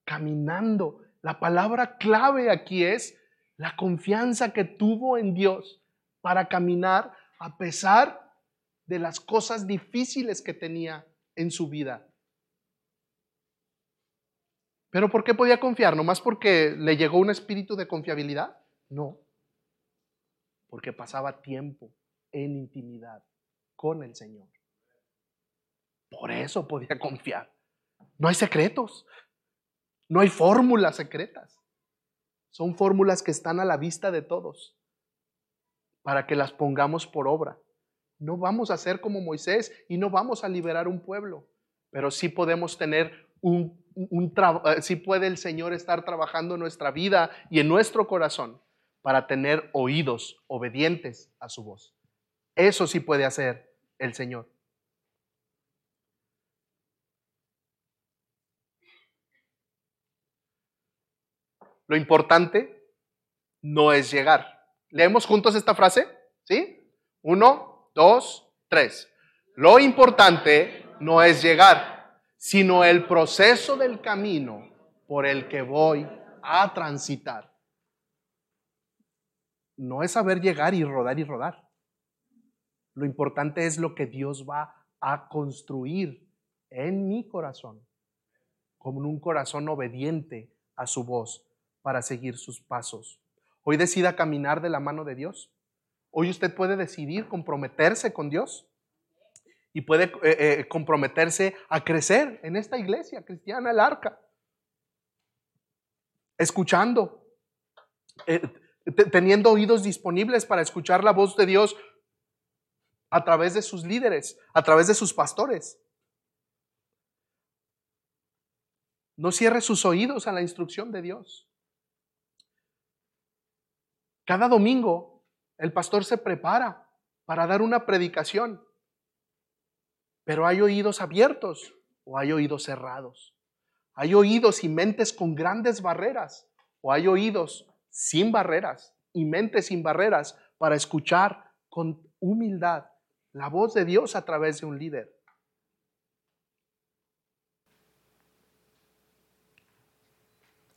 caminando. La palabra clave aquí es la confianza que tuvo en Dios para caminar a pesar de las cosas difíciles que tenía en su vida. ¿Pero por qué podía confiar? ¿Nomás porque le llegó un espíritu de confiabilidad? No, porque pasaba tiempo en intimidad con el Señor. Por eso podía confiar. No hay secretos, no hay fórmulas secretas. Son fórmulas que están a la vista de todos para que las pongamos por obra. No vamos a ser como Moisés y no vamos a liberar un pueblo, pero sí podemos tener un, un eh, sí puede el Señor estar trabajando en nuestra vida y en nuestro corazón para tener oídos obedientes a su voz. Eso sí puede hacer el Señor. Lo importante no es llegar. ¿Leemos juntos esta frase? ¿Sí? Uno, dos, tres. Lo importante no es llegar, sino el proceso del camino por el que voy a transitar. No es saber llegar y rodar y rodar. Lo importante es lo que Dios va a construir en mi corazón, como un corazón obediente a su voz para seguir sus pasos. Hoy decida caminar de la mano de Dios. Hoy usted puede decidir comprometerse con Dios y puede eh, eh, comprometerse a crecer en esta iglesia cristiana, el arca. Escuchando, eh, teniendo oídos disponibles para escuchar la voz de Dios a través de sus líderes, a través de sus pastores. No cierre sus oídos a la instrucción de Dios. Cada domingo el pastor se prepara para dar una predicación, pero hay oídos abiertos o hay oídos cerrados. Hay oídos y mentes con grandes barreras o hay oídos sin barreras y mentes sin barreras para escuchar con humildad la voz de Dios a través de un líder.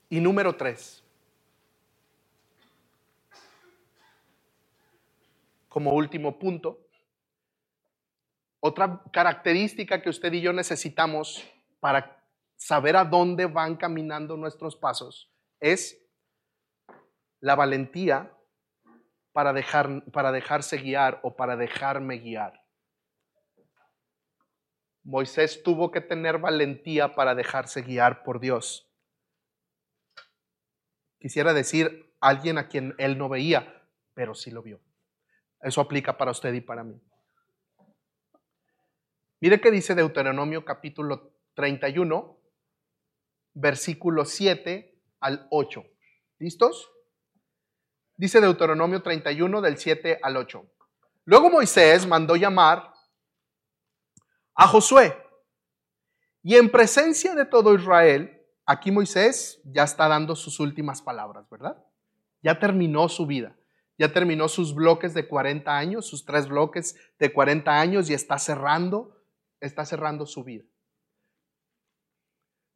Y número tres, como último punto, otra característica que usted y yo necesitamos para saber a dónde van caminando nuestros pasos es la valentía para, dejar, para dejarse guiar o para dejarme guiar. Moisés tuvo que tener valentía para dejarse guiar por Dios. Quisiera decir alguien a quien él no veía, pero sí lo vio. Eso aplica para usted y para mí. Mire qué dice Deuteronomio capítulo 31, versículo 7 al 8. ¿Listos? Dice Deuteronomio 31 del 7 al 8. Luego Moisés mandó llamar a Josué y en presencia de todo Israel aquí Moisés ya está dando sus últimas palabras, ¿verdad? Ya terminó su vida, ya terminó sus bloques de 40 años, sus tres bloques de 40 años y está cerrando, está cerrando su vida.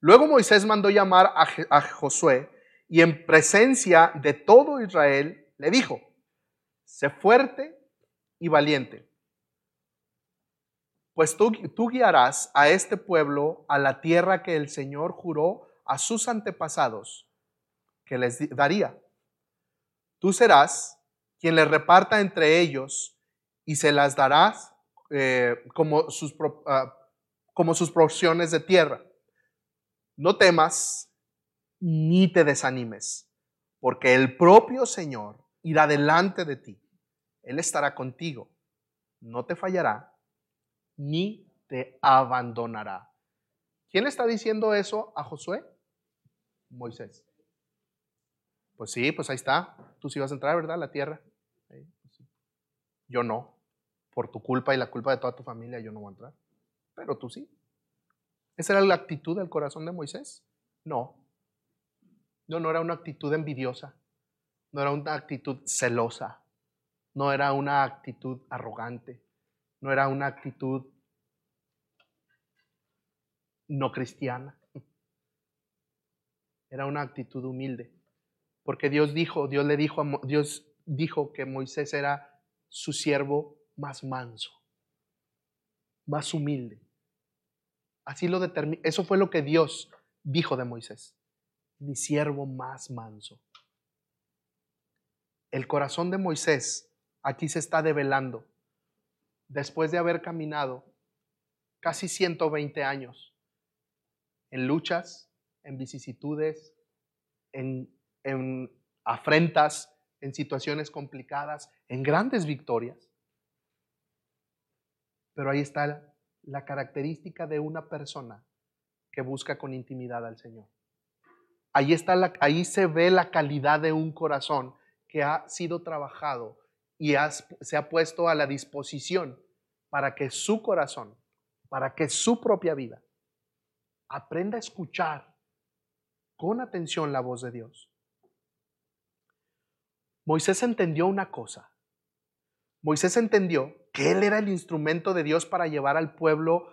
Luego Moisés mandó llamar a, a Josué y en presencia de todo Israel le dijo, sé fuerte y valiente, pues tú, tú guiarás a este pueblo a la tierra que el Señor juró a sus antepasados que les daría. Tú serás quien les reparta entre ellos y se las darás eh, como, sus, ah, como sus de tierra. No temas ni te desanimes, porque el propio Señor irá delante de ti. Él estará contigo, no te fallará ni te abandonará. ¿Quién está diciendo eso a Josué? Moisés. Pues sí, pues ahí está. Tú sí vas a entrar, ¿verdad? La tierra. Yo no. Por tu culpa y la culpa de toda tu familia, yo no voy a entrar. Pero tú sí. ¿Esa era la actitud del corazón de Moisés? No. No, no era una actitud envidiosa. No era una actitud celosa. No era una actitud arrogante. No era una actitud no cristiana. Era una actitud humilde. Porque Dios dijo, Dios le dijo, a, Dios dijo que Moisés era su siervo más manso, más humilde. Así lo determinó. Eso fue lo que Dios dijo de Moisés. Mi siervo más manso. El corazón de Moisés aquí se está develando después de haber caminado casi 120 años en luchas, en vicisitudes, en, afrentas, en situaciones complicadas, en grandes victorias. Pero ahí está la característica de una persona que busca con intimidad al Señor. Ahí, está la, ahí se ve la calidad de un corazón que ha sido trabajado y se ha puesto a la disposición para que su corazón, para que su propia vida aprenda a escuchar con atención la voz de Dios. Moisés entendió una cosa. Moisés entendió que él era el instrumento de Dios para llevar al pueblo,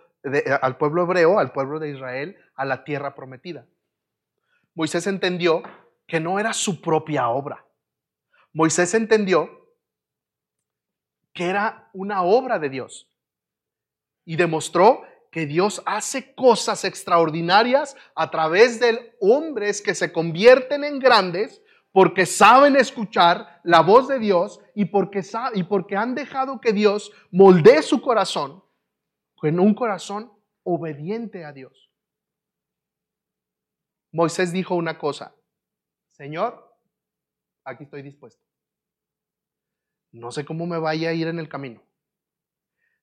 al pueblo hebreo, al pueblo de Israel, a la tierra prometida. Moisés entendió que no era su propia obra. Moisés entendió que era una obra de Dios y demostró que Dios hace cosas extraordinarias a través de hombres que se convierten en grandes porque saben escuchar la voz de Dios y porque, y porque han dejado que Dios moldee su corazón con un corazón obediente a Dios. Moisés dijo una cosa, Señor, aquí estoy dispuesto. No sé cómo me vaya a ir en el camino.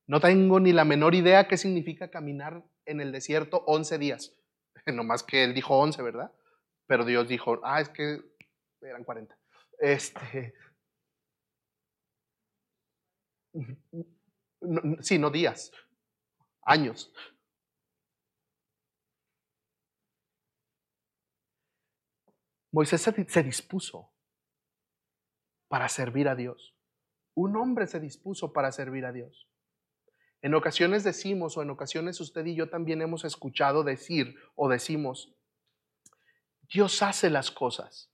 No tengo ni la menor idea qué significa caminar en el desierto 11 días. [laughs] No más que él dijo 11, ¿verdad? Pero Dios dijo, ah, es que eran 40. Este, sí, no días, años. Moisés se, dispuso para servir a Dios. Un hombre se dispuso para servir a Dios. En ocasiones decimos, o en ocasiones usted y yo también hemos escuchado decir o decimos, Dios hace las cosas.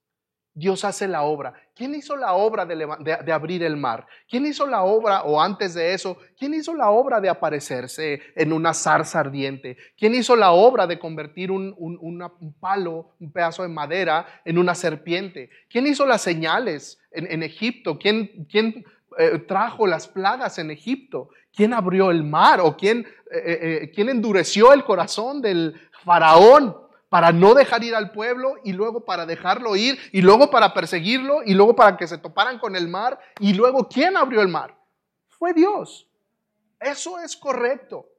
Dios hace la obra. ¿Quién hizo la obra de, abrir el mar? ¿Quién hizo la obra, o antes de eso, quién hizo la obra de aparecerse en una zarza ardiente? ¿Quién hizo la obra de convertir un, palo, un pedazo de madera, en una serpiente? ¿Quién hizo las señales en, Egipto? ¿Quién, eh, trajo las plagas en Egipto? ¿Quién abrió el mar? ¿O quién, eh, eh, quién endureció el corazón del faraón? Para no dejar ir al pueblo y luego para dejarlo ir y luego para perseguirlo y luego para que se toparan con el mar y luego ¿quién abrió el mar? Fue Dios. Eso es correcto.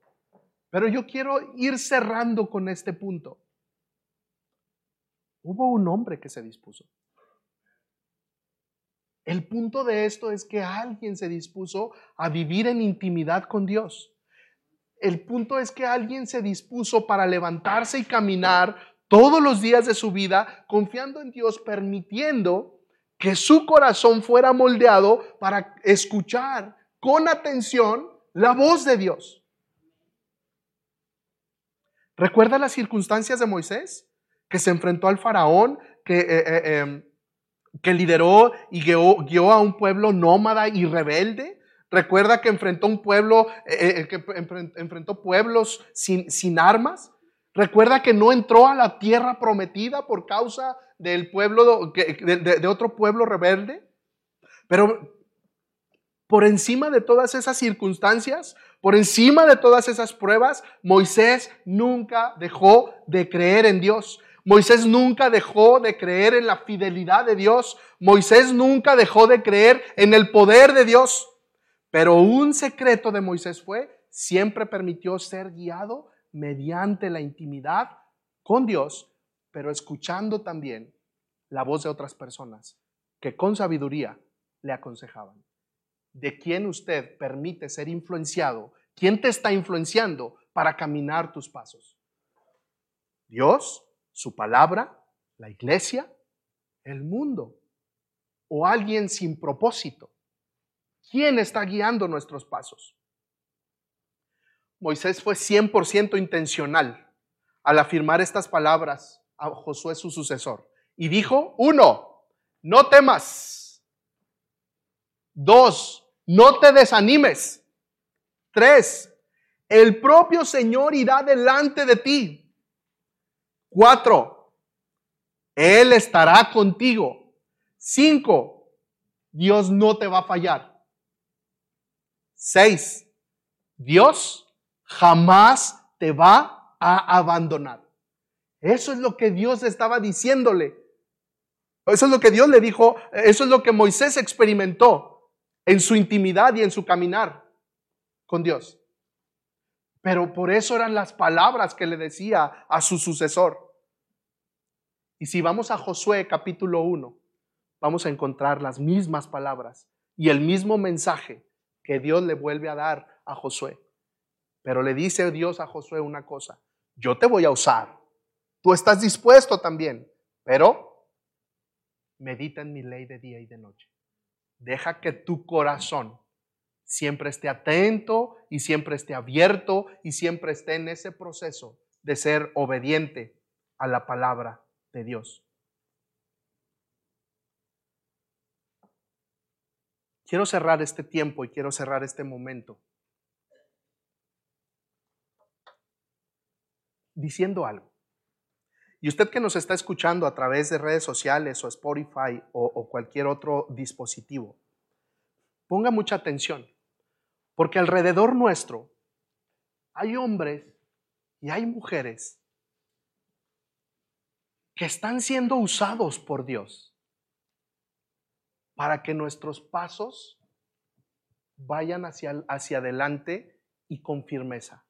Pero yo quiero ir cerrando con este punto. Hubo un hombre que se dispuso. El punto de esto es que alguien se dispuso a vivir en intimidad con Dios. El punto es que alguien se dispuso para levantarse y caminar todos los días de su vida confiando en Dios, permitiendo que su corazón fuera moldeado para escuchar con atención la voz de Dios. ¿Recuerda las circunstancias de Moisés? Que se enfrentó al faraón, que, eh, eh, em, que lideró y guió, a un pueblo nómada y rebelde. Recuerda que enfrentó un pueblo, eh, que enfrentó pueblos sin, sin armas. Recuerda que no entró a la tierra prometida por causa del pueblo, de, otro pueblo rebelde. Pero por encima de todas esas circunstancias, por encima de todas esas pruebas, Moisés nunca dejó de creer en Dios. Moisés nunca dejó de creer en la fidelidad de Dios. Moisés nunca dejó de creer en el poder de Dios. Pero un secreto de Moisés fue, siempre permitió ser guiado mediante la intimidad con Dios, pero escuchando también la voz de otras personas que con sabiduría le aconsejaban. ¿De quién usted permite ser influenciado? ¿Quién te está influenciando para caminar tus pasos? ¿Dios? ¿Su palabra? ¿La iglesia? ¿El mundo? ¿O alguien sin propósito? ¿Quién está guiando nuestros pasos? Moisés fue 100% intencional al afirmar estas palabras a Josué su sucesor. Y dijo, uno, no temas. Dos, no te desanimes. Tres, el propio Señor irá delante de ti. Cuatro, Él estará contigo. Cinco, Dios no te va a fallar. Seis, Dios jamás te va a abandonar. Eso es lo que Dios estaba diciéndole. Eso es lo que Dios le dijo, eso es lo que Moisés experimentó en su intimidad y en su caminar con Dios. Pero por eso eran las palabras que le decía a su sucesor. Y si vamos a Josué capítulo 1, vamos a encontrar las mismas palabras y el mismo mensaje que Dios le vuelve a dar a Josué. Pero le dice Dios a Josué una cosa, yo te voy a usar. Tú estás dispuesto también, pero medita en mi ley de día y de noche. Deja que tu corazón siempre esté atento y siempre esté abierto y siempre esté en ese proceso de ser obediente a la palabra de Dios. Quiero cerrar este tiempo y quiero cerrar este momento diciendo algo. Y usted que nos está escuchando a través de redes sociales o Spotify o, cualquier otro dispositivo, ponga mucha atención, porque alrededor nuestro hay hombres y hay mujeres que están siendo usados por Dios para que nuestros pasos vayan hacia, hacia adelante y con firmeza.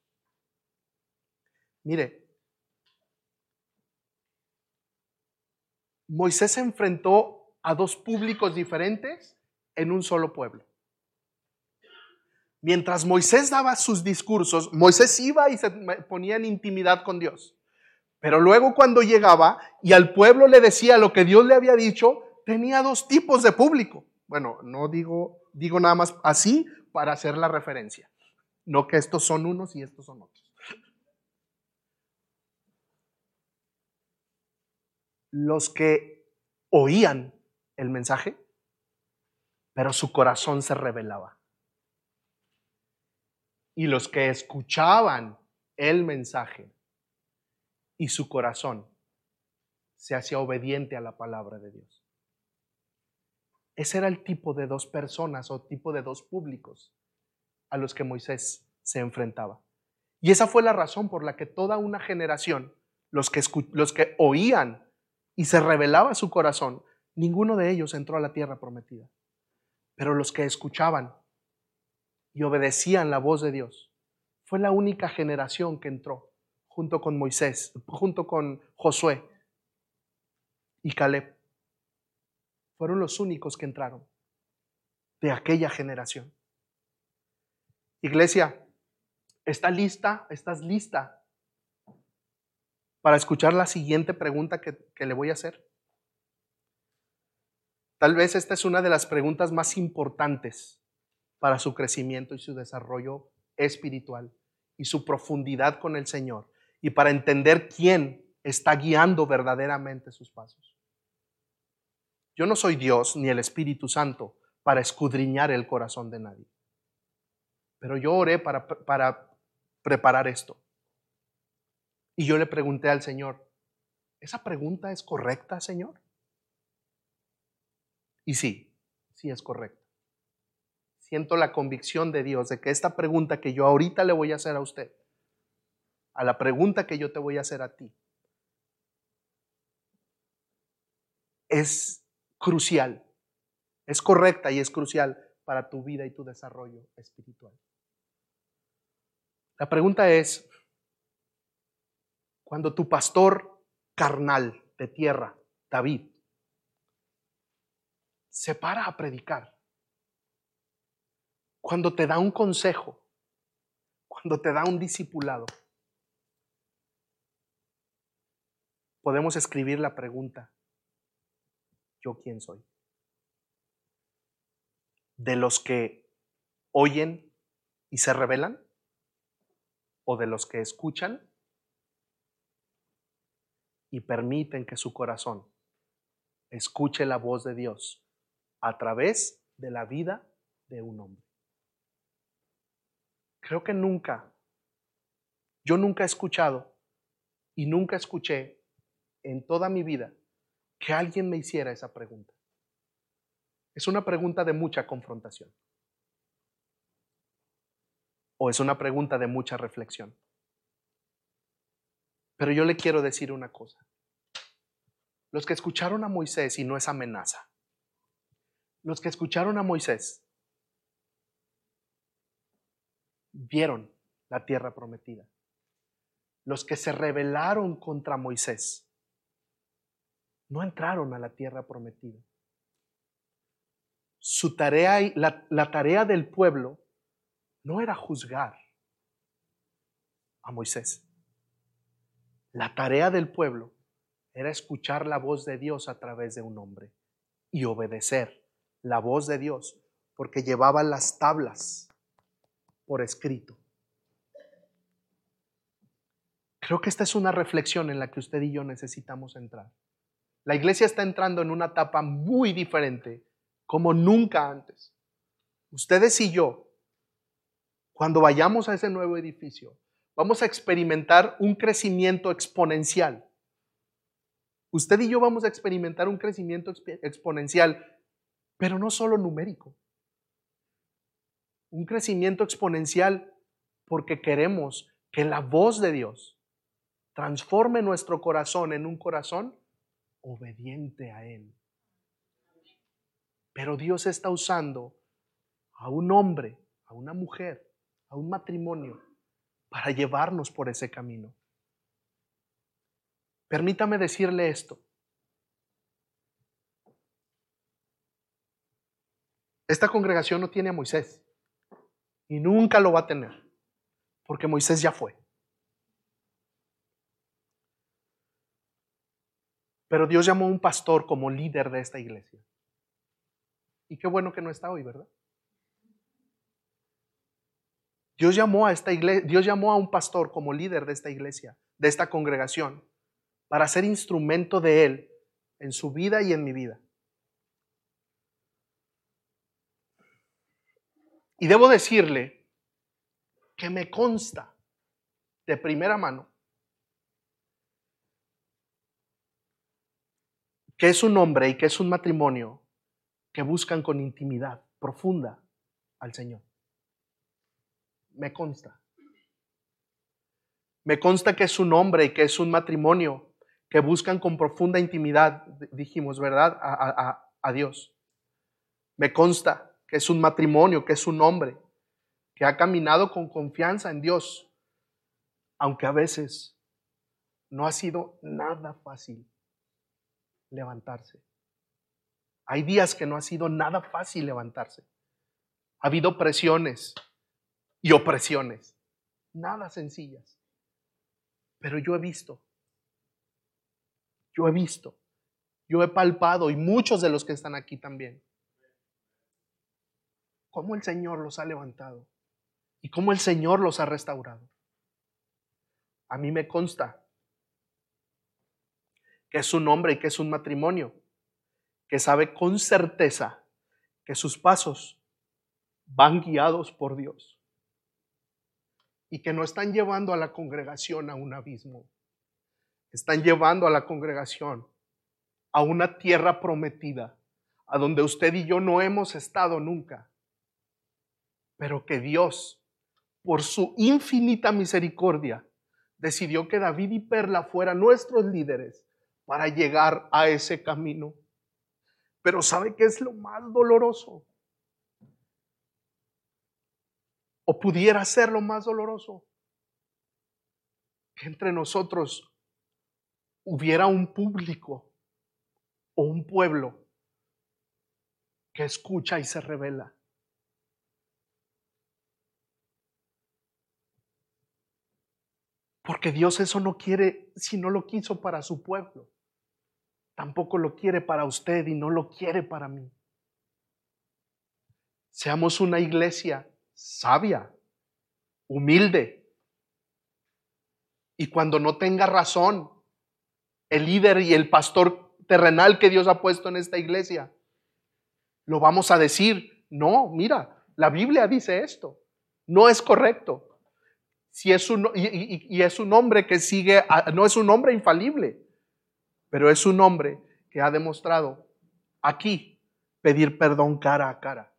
Mire, Moisés se enfrentó a dos públicos diferentes en un solo pueblo. Mientras Moisés daba sus discursos, Moisés iba y se ponía en intimidad con Dios. Pero luego cuando llegaba y al pueblo le decía lo que Dios le había dicho, tenía dos tipos de público. Bueno, no digo, digo nada más así para hacer la referencia. No que estos son unos y estos son otros. Los que oían el mensaje, pero su corazón se rebelaba. Y los que escuchaban el mensaje y su corazón se hacía obediente a la palabra de Dios. Ese era el tipo de dos personas o tipo de dos públicos a los que Moisés se enfrentaba. Y esa fue la razón por la que toda una generación, los que, los que oían y se revelaba su corazón, ninguno de ellos entró a la tierra prometida. Pero los que escuchaban y obedecían la voz de Dios, fue la única generación que entró junto con Moisés, junto con Josué y Caleb. Fueron los únicos que entraron de aquella generación. Iglesia, ¿está lista? ¿Estás lista para escuchar la siguiente pregunta que, que le voy a hacer? Tal vez esta es una de las preguntas más importantes para su crecimiento y su desarrollo espiritual y su profundidad con el Señor y para entender quién está guiando verdaderamente sus pasos. Yo no soy Dios ni el Espíritu Santo para escudriñar el corazón de nadie. Pero yo oré para, para preparar esto. Y yo le pregunté al Señor, ¿esa pregunta es correcta, Señor? Y sí, sí es correcta. Siento la convicción de Dios de que esta pregunta que yo ahorita le voy a hacer a usted a la pregunta que yo te voy a hacer a ti es crucial, es correcta y es crucial para tu vida y tu desarrollo espiritual. La pregunta es, cuando tu pastor carnal de tierra, David, se para a predicar, cuando te da un consejo, cuando te da un discipulado, podemos escribir la pregunta, ¿yo quién soy? ¿De los que oyen y se rebelan? ¿O de los que escuchan y permiten que su corazón escuche la voz de Dios a través de la vida de un hombre? Creo que nunca, yo nunca he escuchado y nunca escuché en toda mi vida que alguien me hiciera esa pregunta. Es una pregunta de mucha confrontación. O es una pregunta de mucha reflexión. Pero yo le quiero decir una cosa. Los que escucharon a Moisés, y no es amenaza, los que escucharon a Moisés vieron la tierra prometida. Los que se rebelaron contra Moisés no entraron a la tierra prometida. Su tarea, la, la tarea del pueblo no era juzgar a Moisés. La tarea del pueblo era escuchar la voz de Dios a través de un hombre y obedecer la voz de Dios porque llevaba las tablas por escrito. Creo que esta es una reflexión en la que usted y yo necesitamos entrar. La iglesia está entrando en una etapa muy diferente, como nunca antes. Ustedes y yo, cuando vayamos a ese nuevo edificio, vamos a experimentar un crecimiento exponencial. Usted y yo vamos a experimentar un crecimiento exponencial, pero no solo numérico. Un crecimiento exponencial porque queremos que la voz de Dios transforme nuestro corazón en un corazón obediente a Él. Pero Dios está usando a un hombre, a una mujer, a un matrimonio, para llevarnos por ese camino. Permítame decirle esto. Esta congregación no tiene a Moisés y nunca lo va a tener, porque Moisés ya fue. Pero Dios llamó a un pastor como líder de esta iglesia. Y qué bueno que no está hoy, ¿verdad? Dios llamó a esta iglesia, Dios llamó a un pastor como líder de esta iglesia, de esta congregación, para ser instrumento de él en su vida y en mi vida. Y debo decirle que me consta de primera mano que es un hombre y que es un matrimonio que buscan con intimidad profunda al Señor. Me consta. Me consta que es un hombre y que es un matrimonio que buscan con profunda intimidad, dijimos, ¿verdad? A, Dios. Me consta que es un matrimonio, que es un hombre, que ha caminado con confianza en Dios, aunque a veces no ha sido nada fácil levantarse. Hay días que no ha sido nada fácil levantarse. Ha habido presiones y opresiones, nada sencillas. Pero yo he visto, yo he visto, yo he palpado y muchos de los que están aquí también, cómo el Señor los ha levantado y cómo el Señor los ha restaurado. A mí me consta que es un hombre y que es un matrimonio, que sabe con certeza que sus pasos van guiados por Dios y que no están llevando a la congregación a un abismo, están llevando a la congregación a una tierra prometida, a donde usted y yo no hemos estado nunca, pero que Dios, por su infinita misericordia, decidió que David y Perla fueran nuestros líderes para llegar a ese camino. Pero ¿sabe qué es lo más doloroso? O pudiera ser lo más doloroso. Que entre nosotros hubiera un público o un pueblo que escucha y se revela. Porque Dios eso no quiere si no lo quiso para su pueblo tampoco lo quiere para usted y no lo quiere para mí. Seamos una iglesia sabia, humilde. Y cuando no tenga razón, el líder y el pastor terrenal que Dios ha puesto en esta iglesia, lo vamos a decir, no, mira, la Biblia dice esto, no es correcto. Si es un, y, y es un hombre que sigue, no es un hombre infalible pero es un hombre que ha demostrado aquí pedir perdón cara a cara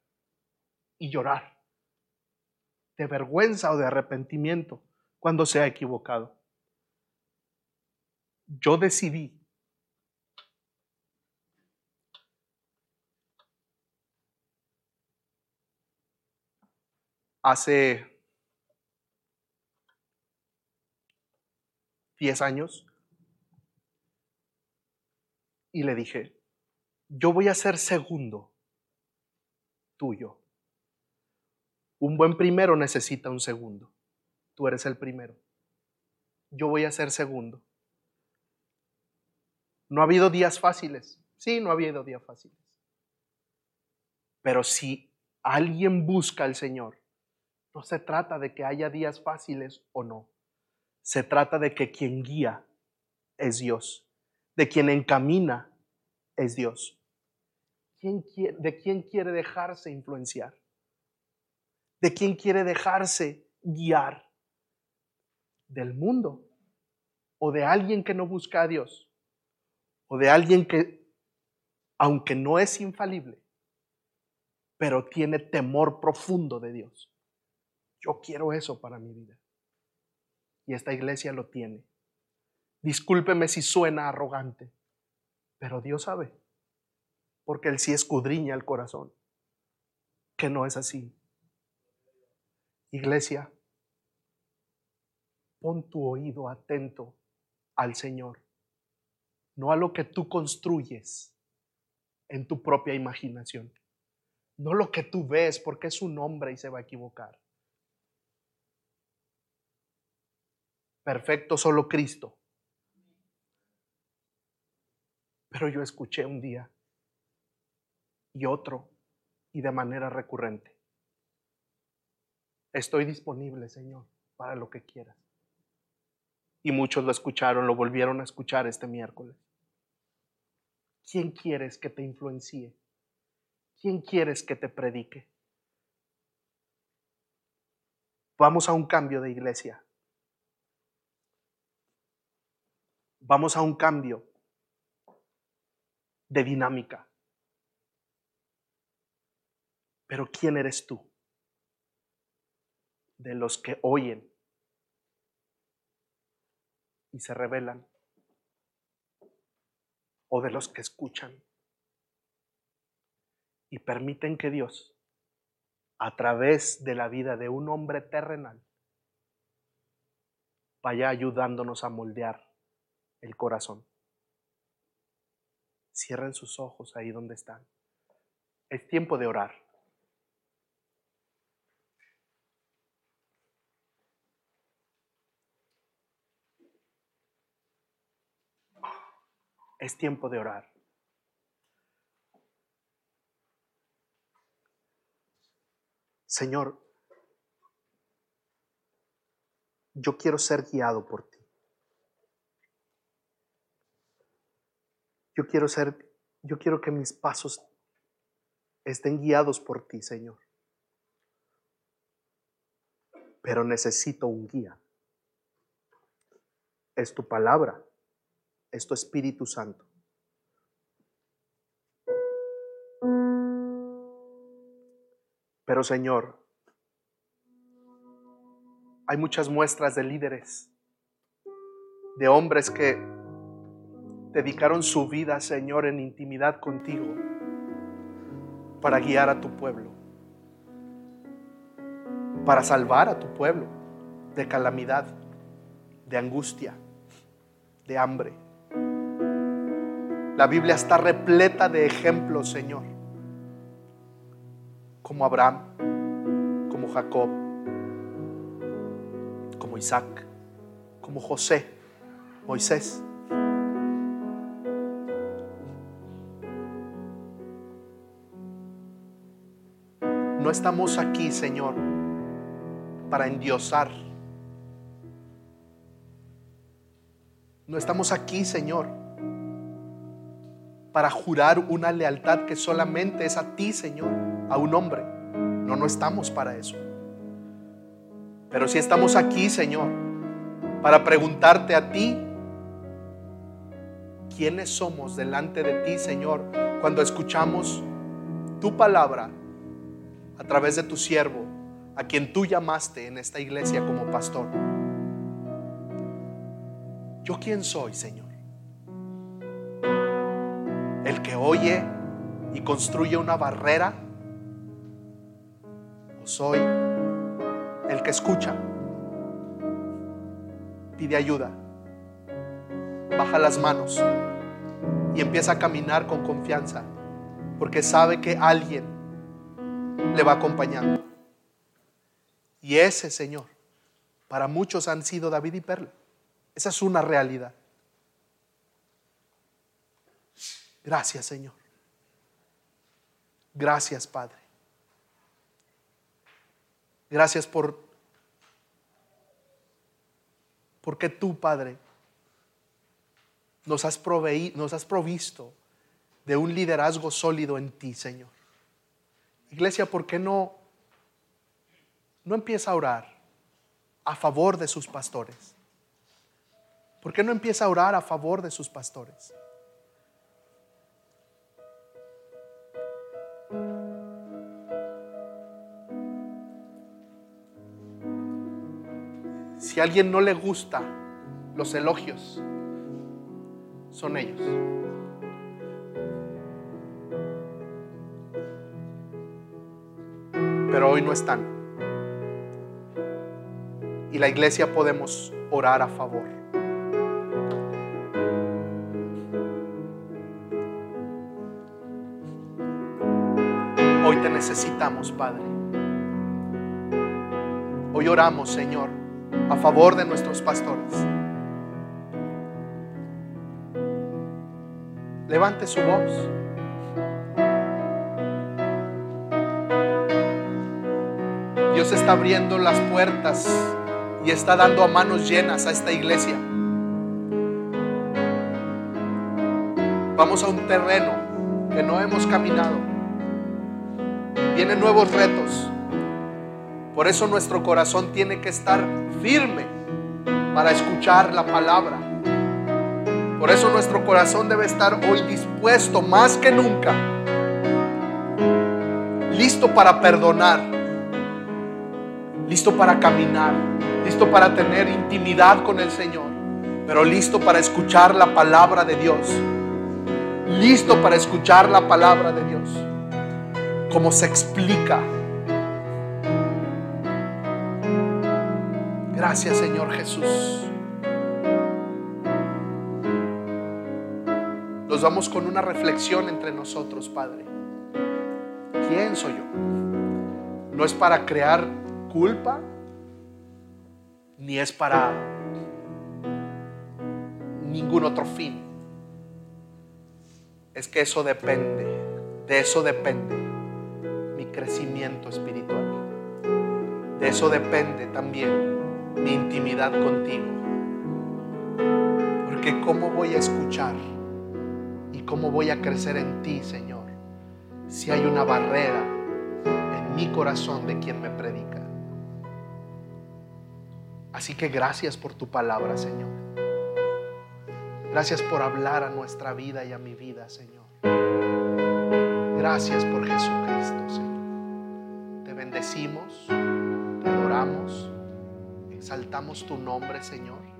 y llorar de vergüenza o de arrepentimiento cuando se ha equivocado. Yo decidí hace 10 años y le dije, yo voy a ser segundo tuyo. Un buen primero necesita un segundo. Tú eres el primero. Yo voy a ser segundo. No ha habido días fáciles. Sí, no ha habido días fáciles. Pero si alguien busca al Señor, no se trata de que haya días fáciles o no. Se trata de que quien guía es Dios de quien encamina es Dios. ¿De quién quiere dejarse influenciar? ¿De quién quiere dejarse guiar? ¿Del mundo? ¿O de alguien que no busca a Dios? ¿O de alguien que, aunque no es infalible, pero tiene temor profundo de Dios? Yo quiero eso para mi vida. Y esta iglesia lo tiene. Discúlpeme si suena arrogante, pero Dios sabe, porque Él sí escudriña el corazón, que no es así. Iglesia, pon tu oído atento al Señor, no a lo que tú construyes en tu propia imaginación, no lo que tú ves, porque es un hombre y se va a equivocar. Perfecto solo Cristo. Pero yo escuché un día y otro y de manera recurrente. Estoy disponible, Señor, para lo que quieras. Y muchos lo escucharon, lo volvieron a escuchar este miércoles. ¿Quién quieres que te influencie? ¿Quién quieres que te predique? Vamos a un cambio de iglesia. Vamos a un cambio de dinámica. Pero ¿quién eres tú? De los que oyen y se revelan o de los que escuchan y permiten que Dios, a través de la vida de un hombre terrenal, vaya ayudándonos a moldear el corazón. Cierren sus ojos ahí donde están. Es tiempo de orar. Es tiempo de orar. Señor, yo quiero ser guiado por ti. Yo quiero ser, yo quiero que mis pasos estén guiados por ti, Señor. Pero necesito un guía. Es tu palabra, es tu Espíritu Santo. Pero Señor, hay muchas muestras de líderes, de hombres que dedicaron su vida, Señor, en intimidad contigo para guiar a tu pueblo, para salvar a tu pueblo de calamidad, de angustia, de hambre. La Biblia está repleta de ejemplos, Señor, como Abraham, como Jacob, como Isaac, como José, Moisés. No estamos aquí, Señor, para endiosar. No estamos aquí, Señor, para jurar una lealtad que solamente es a ti, Señor, a un hombre. No, no estamos para eso. Pero si estamos aquí, Señor, para preguntarte a ti, ¿quiénes somos delante de ti, Señor, cuando escuchamos tu palabra a través de tu siervo, a quien tú llamaste en esta iglesia como pastor. ¿Yo quién soy, Señor? ¿El que oye y construye una barrera? ¿O soy el que escucha? Pide ayuda, baja las manos y empieza a caminar con confianza, porque sabe que alguien le va acompañando. Y ese Señor, para muchos han sido David y Perla. Esa es una realidad. Gracias Señor. Gracias Padre. Gracias por porque tú Padre nos has, nos has provisto de un liderazgo sólido en ti, Señor. Iglesia, ¿por qué no, no empieza a orar a favor de sus pastores? ¿Por qué no empieza a orar a favor de sus pastores? Si a alguien no le gusta los elogios, son ellos. Pero hoy no están. Y la iglesia podemos orar a favor. Hoy te necesitamos, Padre. Hoy oramos, Señor, a favor de nuestros pastores. Levante su voz. Dios está abriendo las puertas y está dando a manos llenas a esta iglesia. Vamos a un terreno que no hemos caminado. Vienen nuevos retos. Por eso nuestro corazón tiene que estar firme para escuchar la palabra. Por eso nuestro corazón debe estar hoy dispuesto más que nunca, listo para perdonar, listo para caminar, listo para tener intimidad con el Señor, pero listo para escuchar la palabra de Dios, listo para escuchar la palabra de Dios, como se explica. Gracias Señor Jesús. Nos vamos con una reflexión entre nosotros, Padre. ¿Quién soy yo? No es para crear culpa, ni es para ningún otro fin. Es que eso depende, de eso depende mi crecimiento espiritual. De eso depende también mi intimidad contigo. Porque ¿cómo voy a escuchar? ¿Y cómo voy a crecer en ti, Señor? Si hay una barrera en mi corazón de quien me predica. Así que gracias por tu palabra, Señor. Gracias por hablar a nuestra vida y a mi vida, Señor. Gracias por Jesucristo, Señor. Te bendecimos, te adoramos, exaltamos tu nombre, Señor.